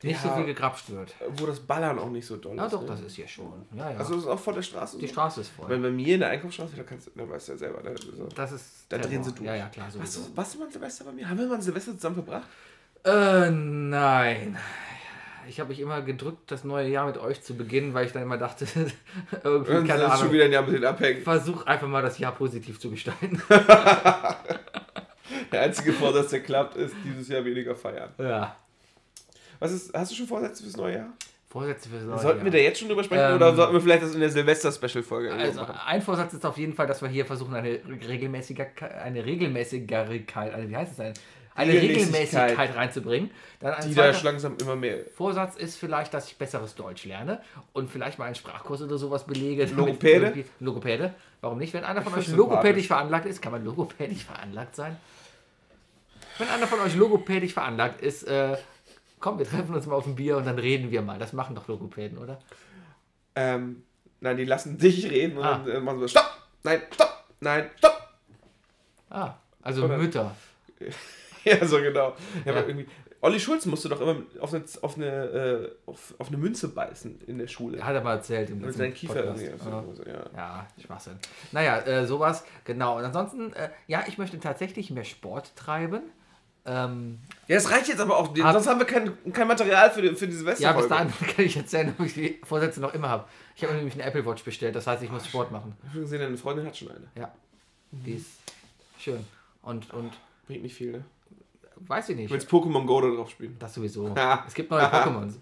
Nicht Ja. so viel gegrapscht wird. wo das Ballern auch nicht so doll Ja, ist. doch, ne? das ist hier schon. Ja, ja. Also das ist auch vor der Straße. die so? Straße ist voll. Weil bei mir in der Einkaufsstraße, da kannst du, da weißt du ja selber. Ne? So. Das ist. Da drehen sie durch. Ja, ja, klar, Was, sowieso. was war ein Silvester bei mir? Haben wir mal ein Silvester zusammen verbracht? Äh, nein. Ich habe mich immer gedrückt, das neue Jahr mit euch zu beginnen, weil ich dann immer dachte, irgendwie, Und keine ist schon Ahnung, wieder ein Jahr mit den Abhängen. versuch einfach mal das Jahr positiv zu gestalten. Der einzige Vorsatz, der klappt, ist dieses Jahr weniger feiern. ja. Was ist, hast du schon Vorsätze fürs neue Jahr? Vorsätze fürs neue Sollten wir da Jahr. jetzt schon drüber sprechen Ähm, oder sollten wir vielleicht das in der Silvester-Special-Folge Also, machen? ein Vorsatz ist auf jeden Fall, dass wir hier versuchen, eine regelmäßiger, eine regelmäßigkeit, also wie heißt es denn? Eine Regelmäßigkeit. Regelmäßigkeit reinzubringen. Dann ein Die da langsam immer mehr. Vorsatz ist vielleicht, dass ich besseres Deutsch lerne und vielleicht mal einen Sprachkurs oder sowas belege. Logopäde? Logopäde? Warum nicht? Wenn einer von euch logopädisch veranlagt ist, kann man logopädisch veranlagt sein? Wenn einer von euch logopädisch veranlagt ist, äh, komm, wir treffen uns mal auf ein Bier und dann reden wir mal. Das machen doch Logopäden, oder? Ähm, nein, die lassen dich reden und Ah. dann äh, machen sie so, stopp! Nein, stopp! Nein, stopp! Ah, also Oder- Mütter. Ja, so genau. Ja, Ja. aber irgendwie. Olli Schulz musste doch immer auf eine, auf eine, äh, auf, auf eine Münze beißen in der Schule. Hat er mal erzählt im Mit seinem Kiefer Podcast. irgendwie. Ja. Ja. Ja, Schwachsinn. Naja, äh, sowas, genau. Und ansonsten, äh, ja, ich möchte tatsächlich mehr Sport treiben. Ähm, ja, das reicht jetzt aber auch. Hab- sonst haben wir kein, kein Material für die, für die ja, Silvesterfolge. bis dahin kann ich erzählen, ob ich die Vorsätze noch immer habe. Ich habe mir nämlich eine Apple Watch bestellt, das heißt, ich muss Sport machen. Ich habe gesehen, deine Freundin hat schon eine. Ja, die ist schön. Und, und Bringt nicht viel, ne? weiß ich Du nicht. willst Pokémon Go da drauf spielen. Das sowieso. Es gibt neue Pokémons.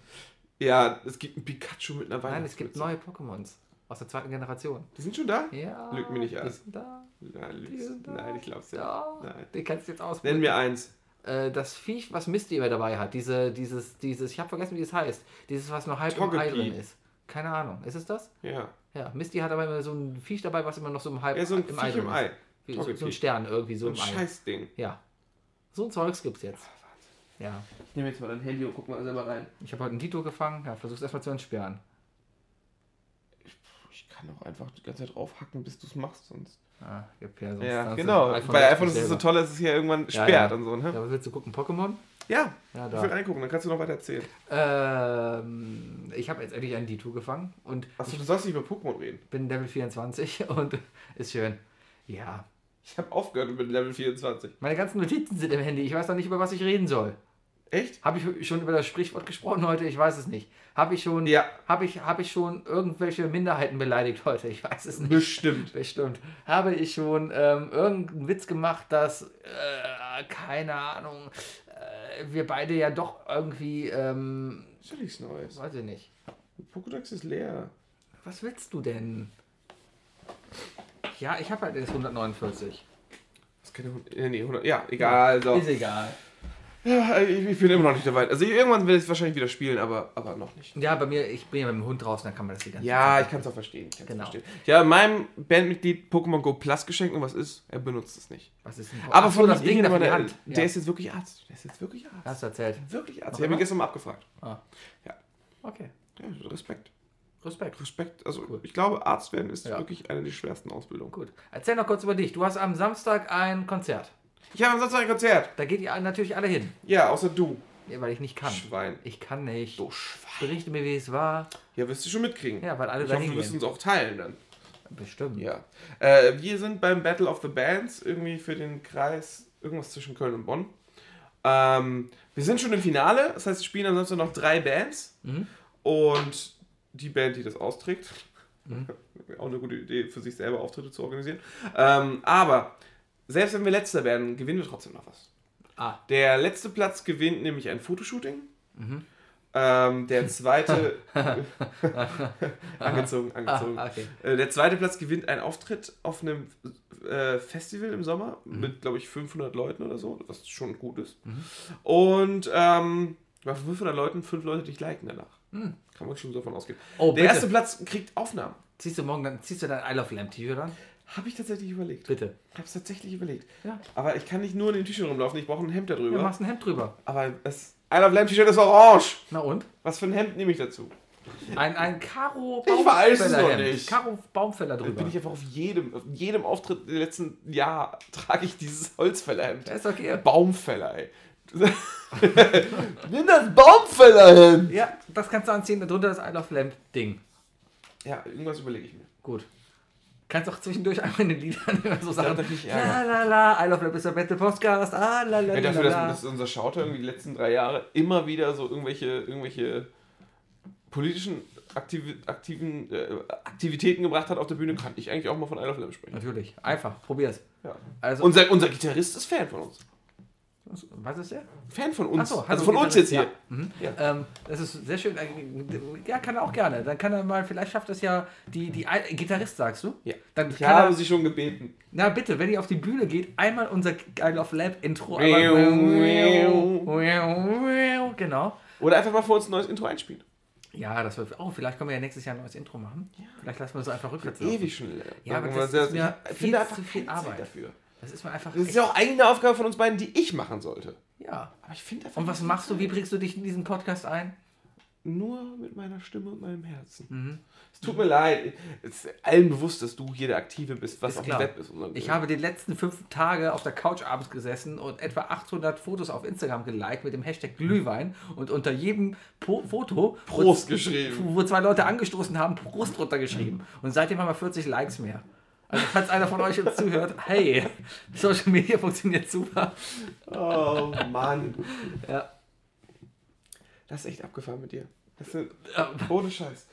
Ja, es gibt ein Pikachu mit einer Nein, es gibt neue Pokémons. Aus der zweiten Generation. Die sind schon da? Ja. Lüg mir nicht die an. sind da. Nein, Die sind da. nein ich glaub's ja. Ja, Nein. die kannst du jetzt Nenn ausprobieren. mir eins. Äh, das Viech, was Misty immer dabei hat. Diese, dieses, dieses, ich habe vergessen, wie es heißt. Dieses, was nur halb im Ei Togepi. drin ist. Keine Ahnung. Ist es das? Ja. Ja, Misty hat aber immer so ein Viech dabei, was immer noch so im halb Ja, so ein im Viech im drin Ei. ist. Wie, so, Togepi. so ein Stern irgendwie so So ein im Ei. Scheißding. Ja. So ein Zeugs gibt's jetzt. Ja. Ich nehme jetzt mal dein Handy und guck mal selber rein. Ich habe heute einen Dito gefangen. Ja, versuch's erstmal zu entsperren. Ich kann auch einfach die ganze Zeit draufhacken, bis du es machst. Sonst. Ah, gibt ja sonst Ja, genau. das Bei iPhone ist es so toll, dass es hier irgendwann Ja, sperrt ja. und so, Ja, ne? was willst du gucken? Pokémon? Ja. Ja, Ich will da. reingucken, dann kannst du noch weiter erzählen. Ähm, ich habe jetzt endlich einen Dito gefangen und Achso, du sollst nicht über Pokémon reden. bin Level 24 und ist schön. Ja. Ich habe aufgehört mit Level 24. Meine ganzen Notizen sind im Handy. Ich weiß noch nicht, über was ich reden soll. Echt? Habe ich schon über das Sprichwort gesprochen heute? Ich weiß es nicht. Habe ich schon, Ja. habe ich, habe ich schon irgendwelche Minderheiten beleidigt heute? Ich weiß es nicht. Bestimmt. Bestimmt. Habe ich schon ähm, irgendeinen Witz gemacht, dass, äh, keine Ahnung, äh, wir beide ja doch irgendwie, ähm, Ist ja nichts Neues. weiß ich nicht. Pokédex ist leer. Was willst du denn? Ja, ich habe halt jetzt 149. Das ist keine 100, äh, nee, 100, ja, egal. So. Ist egal. Ja, ich, ich bin immer noch nicht dabei. Also irgendwann werde ich es wahrscheinlich wieder spielen, aber, aber noch nicht. Ja, bei mir, ich bin ja mit dem Hund draußen, dann kann man das die ganze Ja, ich Zeit. kann es auch verstehen. Ich Genau. verstehen. Ja, meinem Bandmitglied Pokémon Go Plus geschenkt und was ist? Er benutzt es nicht. Was ist denn Aber Ach so, von das Ding da der, Hand. der Ja. ist jetzt wirklich Arzt. Der ist jetzt wirklich Arzt. Hast du erzählt. Wirklich Arzt. Noch Ich habe ihn gestern mal abgefragt. Ah. Ja. Okay. Ja, Respekt. Respekt. Respekt. Also Cool. ich glaube, Arzt werden ist Ja. wirklich eine der schwersten Ausbildungen. Gut. Erzähl noch kurz über dich. Du hast am Samstag ein Konzert. Ich habe am Samstag ein Konzert. Da geht ihr natürlich alle hin. Ja, außer du. Ja, weil ich nicht kann. Schwein. Ich kann nicht. Du Schwein. Berichte mir, wie es war. Ja, wirst du schon mitkriegen. Ja, weil alle ich hoffe, wir müssen uns auch teilen dann. Bestimmt. Ja. Äh, wir sind beim Battle of the Bands, irgendwie für den Kreis, irgendwas zwischen Köln und Bonn. Ähm, wir sind schon im Finale, das heißt, es spielen ansonsten noch drei Bands. Mhm. Und die Band, die das austrägt, Auch eine gute Idee, für sich selber Auftritte zu organisieren. Ähm, aber selbst wenn wir letzter werden, gewinnen wir trotzdem noch was. Ah, Der letzte Platz gewinnt nämlich ein Fotoshooting. Ähm, der zweite. angezogen, angezogen. Ah, okay. Äh, Der zweite Platz gewinnt einen Auftritt auf einem äh, Festival im Sommer mit, glaube ich, 500 Leuten oder so, was schon gut ist. Und ähm, bei 500 Leuten, fünf Leute dich liken danach. Kann man schon so davon ausgehen. Oh, Der bitte. erste Platz kriegt Aufnahmen. ziehst du morgen dann, ziehst du dein I Love Lamp T-Shirt an? Habe ich tatsächlich überlegt. Bitte. Ich habe es tatsächlich überlegt. Ja. Aber ich kann nicht nur in den T-Shirt rumlaufen, ich brauche ein Hemd darüber. Du machst ein Hemd drüber. Aber das I Love Lamp T-Shirt ist orange. Na und? Was für ein Hemd nehme ich dazu? Ein, ein Karo Ich weiß es noch nicht. Karo Baumfäller Da drüber. bin ich einfach auf jedem, auf jedem Auftritt im letzten Jahr trage ich dieses Holzfällerhemd. Das ist okay. Baumfäller, ey. Nimm das Baumfällerhemd! Ja, das kannst du anziehen, darunter das I Love Lamp Ding. Ja, irgendwas überlege ich mir. Gut. Kannst auch zwischendurch einmal in den Liedern immer so sagen. La la la, I Love Lamp ist der beste Podcast. Ah la la Ja, dafür, dass, dass unser Schauter irgendwie die letzten drei Jahre immer wieder so irgendwelche, irgendwelche politischen Aktivi aktiven, äh, Aktivitäten gebracht hat auf der Bühne, kann ich eigentlich auch mal von I Love Lamb sprechen. Natürlich, einfach, probier's. Ja. Also, Unser, unser Gitarrist ist Fan von uns. Was ist der? Fan von uns. So, also von uns jetzt hier. ja. Ja. Ähm, das ist sehr schön. Ja, kann er auch gerne. Dann kann er mal, vielleicht schafft es ja die, die Gitarrist, sagst du? Ja. Dann Ich kann habe er, sie schon gebeten. na bitte, wenn ihr auf die Bühne geht, einmal unser I Love Lab Intro. Genau. Oder einfach mal für uns ein neues Intro einspielen. Ja, das wird. Oh, vielleicht können wir ja nächstes Jahr ein neues Intro machen. Vielleicht lassen wir es einfach rückwärts. Ewig schon. Ja, aber das ist mir viel zu viel Arbeit. dafür. Das ist mir einfach. Das ist ja auch eigentlich eine Aufgabe von uns beiden, die ich machen sollte. ja. Aber ich finde einfach Und was machst du? Wie bringst du dich in diesen Podcast ein? Nur mit meiner Stimme und meinem Herzen. Mhm. Es tut mir leid. Es ist allen bewusst, dass du hier der Aktive bist, was Ist auf klar. dem Web ist. Ich habe die letzten fünf Tage auf der Couch abends gesessen und etwa 800 Fotos auf Instagram geliked mit dem Hashtag Glühwein und unter jedem po Foto Prost wo, geschrieben. wo zwei Leute angestoßen haben, Prost drunter geschrieben. Und seitdem haben wir 40 Likes mehr. Also falls einer von euch jetzt zuhört, hey, Social Media funktioniert super. Oh Mann. Ja. Das ist echt abgefahren mit dir. Das ist, ohne Scheiß.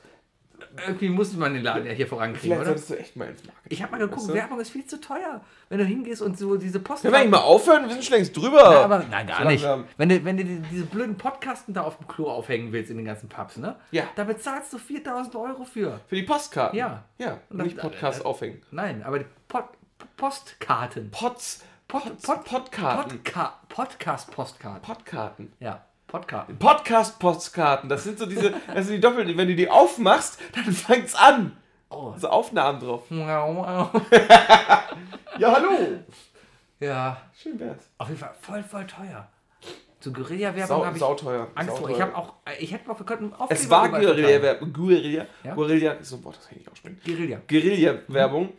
Irgendwie muss man den Laden ja hier vorankriegen, Vielleicht oder? solltest du echt mal ins Marketing. Ich habe mal geguckt, Weißt du? Werbung ist viel zu teuer. Wenn du hingehst und so diese Post... Können wir eigentlich mal aufhören? Wir sind schon längst drüber. Ja, aber nein, gar So nicht. Wenn du, wenn du die- diese blöden Podcasten da auf dem Klo aufhängen willst in den ganzen Pubs, ne? Ja. Da bezahlst du 4000 Euro für. Für die Postkarten. Ja. Ja, Und nicht Podcast äh, aufhängen. Nein, aber die Pod, Postkarten. Pots. Pod, Pots- Pod, Podkarten. Podca Podcast-Postkarten. Podkarten. Ja, Podkarten. Podcast-Postkarten. Das sind so diese, das sind die doppelten. Wenn du die aufmachst, dann fängt's an. Oh. Also Aufnahmen drauf. Ja, Ja, hallo. Schön wär's. auf jeden Fall voll, voll teuer. Zu Guerilla-Werbung habe ich sauteuer. Angst vor. sauteuer. Ich habe auch, ich hätte mal, wir könnten Aufkleber Es war. Guerilla-Werbung. Guerilla. Ja? Guerilla. Ist so ein Wort, das kann ich nicht aussprechen. Guerilla. Guerilla-Werbung.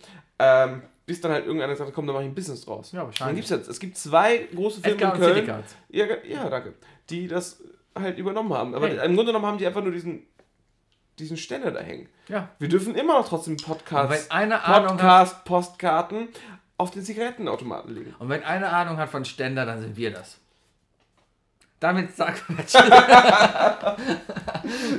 Ähm, bis dann halt irgendeiner sagt, komm, da mach ich ein Business draus. Ja, wahrscheinlich. Dann gibt's jetzt, es gibt zwei große Firmen Edgar in Köln. Ja, ja, danke. Die das halt übernommen haben. Aber Hey. im Grunde genommen haben die einfach nur diesen, diesen Ständer da hängen. Ja. Wir dürfen immer noch trotzdem Podcasts, hat- Podcast, Postkarten auf den Zigarettenautomaten legen. Und wenn einer Ahnung hat von Ständer, dann sind wir das. Damit sagt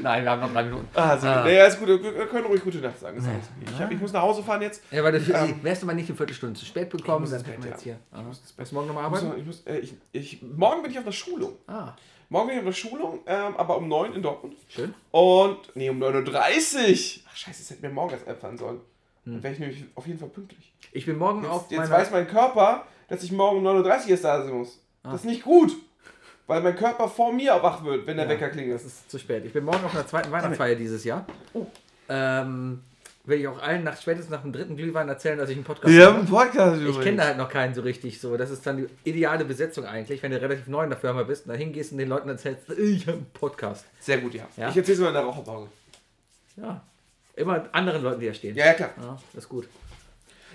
Nein, wir haben noch drei Minuten. Ah, so, Ah. naja, ist gut. Wir können ruhig gute Nacht sagen. Okay. Ich, hab, ich muss nach Hause fahren jetzt. Ja, weil du wärst du mal nicht eine Viertelstunde zu spät bekommen, dann hätten wir jetzt hier. ja. Ah. muss du morgen nochmal Ich arbeiten? ich muss, äh, ich, ich, morgen bin ich auf einer Schulung. Ah, Morgen bin ich auf einer Schulung, ähm, aber um 9 in Dortmund. schön. Und, nee, um 9.30 Uhr. Ach, scheiße, das hätte mir morgen erst einfallen sollen. Hm. Dann wäre ich nämlich auf jeden Fall pünktlich. Ich bin morgen auf Jetzt, jetzt meiner... weiß mein Körper, dass ich morgen um 9.30 Uhr erst da sein muss. Das ist nicht gut. Weil mein Körper vor mir wach wird, wenn der. Ja, Wecker klingelt. Das ist zu spät. Ich bin morgen auf einer zweiten Weihnachtsfeier dieses Jahr. Oh. Ähm, will ich auch allen nach, spätestens nach dem dritten Glühwein erzählen, dass ich einen Podcast Wir mache. haben einen Podcast Ich kenne da halt noch keinen so richtig so. Das ist dann die ideale Besetzung eigentlich, wenn du relativ neu in der Firma bist und da hingehst und den Leuten erzählst, ich habe einen Podcast. Sehr gut, ja. Ja? Ich erzähl's mal in der Raucherpause. Ja. Immer anderen Leuten, die da stehen. Ja, ja, klar. Ja, das ist gut.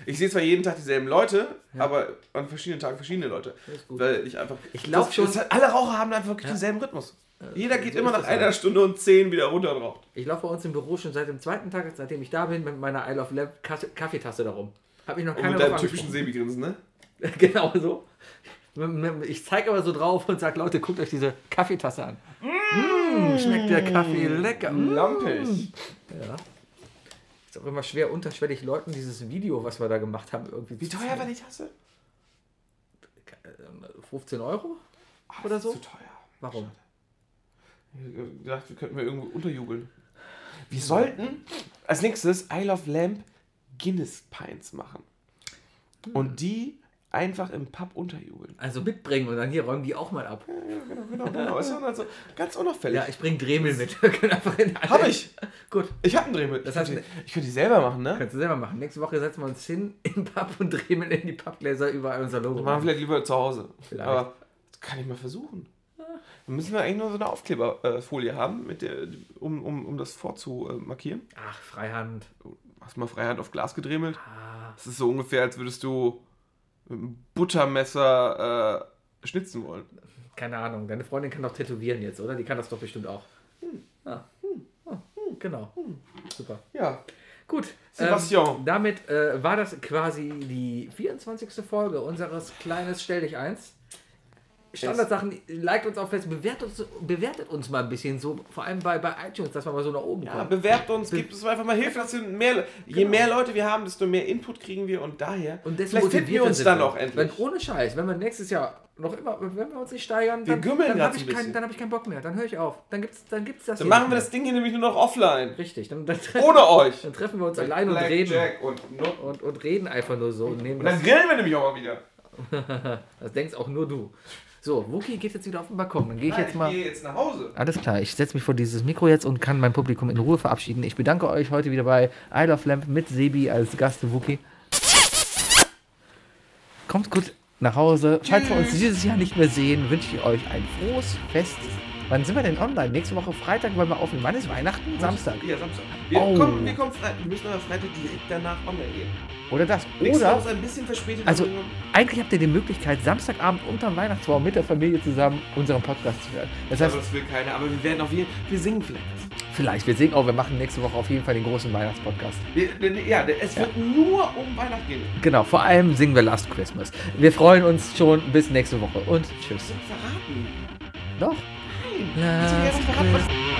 Ich sehe zwar jeden Tag dieselben Leute, aber an verschiedenen Tagen verschiedene Leute. ist gut. Weil ich einfach. Ich glaub das- schon- hat- alle Raucher haben einfach wirklich denselben Rhythmus. Jeder geht so immer nach das einer halt. Stunde und zehn wieder runter und raucht. Ich laufe bei uns im Büro schon seit dem zweiten Tag, seitdem ich da bin, mit meiner I Love Lab Kaffeetasse darum. Habe ich noch Und keiner mit deinem typischen. Sebi-Grinsen, ne? Genau so. Ich zeige aber so drauf und sage, Leute, guckt euch diese Kaffeetasse an. Mm, schmeckt der Kaffee lecker. Mm. Lampig. Ja. Ist auch immer schwer, unterschwellig Leuten dieses Video, was wir da gemacht haben, irgendwie Wie teuer war die Tasse? 15 Euro? Ah, Oder das so? Zu teuer. Warum? Ich hab gedacht, wir könnten wir irgendwo unterjubeln. Wir sollten als nächstes I Love Lamp Guinness Pints machen. Und die einfach im Pub unterjubeln. Also mitbringen und dann hier räumen die auch mal ab. Genau, genau, genau. Ja also ganz unauffällig. Ja, ich bring Dremel mit. Wir können einfach in Hab ich. Gut, Ich hab einen Drehmittel. Das heißt, ich, könnte, ich könnte die selber machen, ne? kannst du selber machen. Nächste Woche setzen wir uns hin im Pub und Dremel in die Pappgläser überall unser Logo. Das machen wir vielleicht lieber zu Hause. Vielleicht. Aber das kann ich mal versuchen. Dann müssen wir eigentlich nur so eine Aufkleberfolie haben, mit der, um, um, um das vorzumarkieren. Ach, Freihand. Hast du mal Freihand auf Glas gedremelt? Ah, Das ist so ungefähr, als würdest du Buttermesser äh, schnitzen wollen. keine Ahnung. Deine Freundin kann doch tätowieren jetzt, oder? Die kann das doch bestimmt auch. Hm. Ah. Ah, Genau. Super. Ja. Gut. Sebastian. Ähm, damit äh, war das quasi die 24. Folge unseres kleines Stell dich eins. Standardsachen, liked uns auf Facebook, bewertet uns, bewertet uns mal ein bisschen so, vor allem bei, bei iTunes, dass wir mal so nach oben Ja, kommen. bewerbt uns, gibt uns einfach mal Hilfe. Dass wir mehr, Je mehr Leute wir haben, desto mehr Input kriegen wir und daher. Und vielleicht finden wir uns dann auch endlich. Wenn ohne Scheiß, wenn wir nächstes Jahr noch immer, wenn wir uns nicht steigern, Wir dann, dann habe ich, ein kein, dann hab ich keinen Bock mehr. Dann höre ich auf. Dann gibt's, dann gibt's das Dann machen wir das Ding hier nämlich nur noch offline. Richtig. Dann, dann, treffen, Ohne euch. dann treffen wir uns allein und reden. Und. Und, und reden einfach nur so und nehmen und das. dann grillen wir nämlich auch mal wieder. Das denkst auch nur du. So, Wookie geht jetzt wieder auf den Balkon. Dann gehe ich Nein, jetzt mal. gehe jetzt nach Hause. Alles klar, ich setze mich vor dieses Mikro jetzt und kann mein Publikum in Ruhe verabschieden. Ich bedanke euch heute wieder bei I Love Lamp mit Sebi als Gast Wookie. Kommt gut nach Hause. Falls wir uns dieses Jahr nicht mehr sehen, wünsche ich euch ein frohes Fest. Wann sind wir denn online? Nächste Woche Freitag wollen wir aufnehmen. Wann ist Weihnachten? Samstag. Ja, Samstag. Wir, Oh. kommen, wir, kommen Freitag, wir müssen aber Freitag direkt danach online gehen. Oder das. Oder ist ein bisschen verspätet. Also- eigentlich habt ihr die Möglichkeit, Samstagabend unterm Weihnachtsbaum mit der Familie zusammen unseren Podcast zu hören. Das heißt, aber das will keiner. Aber wir werden auf jeden wir singen vielleicht. vielleicht, wir singen auch, wir machen nächste Woche auf jeden Fall den großen Weihnachtspodcast. Ja, es wird nur um Weihnachten gehen. Genau, vor allem singen wir Last Christmas. Wir freuen uns schon bis nächste Woche und tschüss. Verraten. Doch. Last Christmas.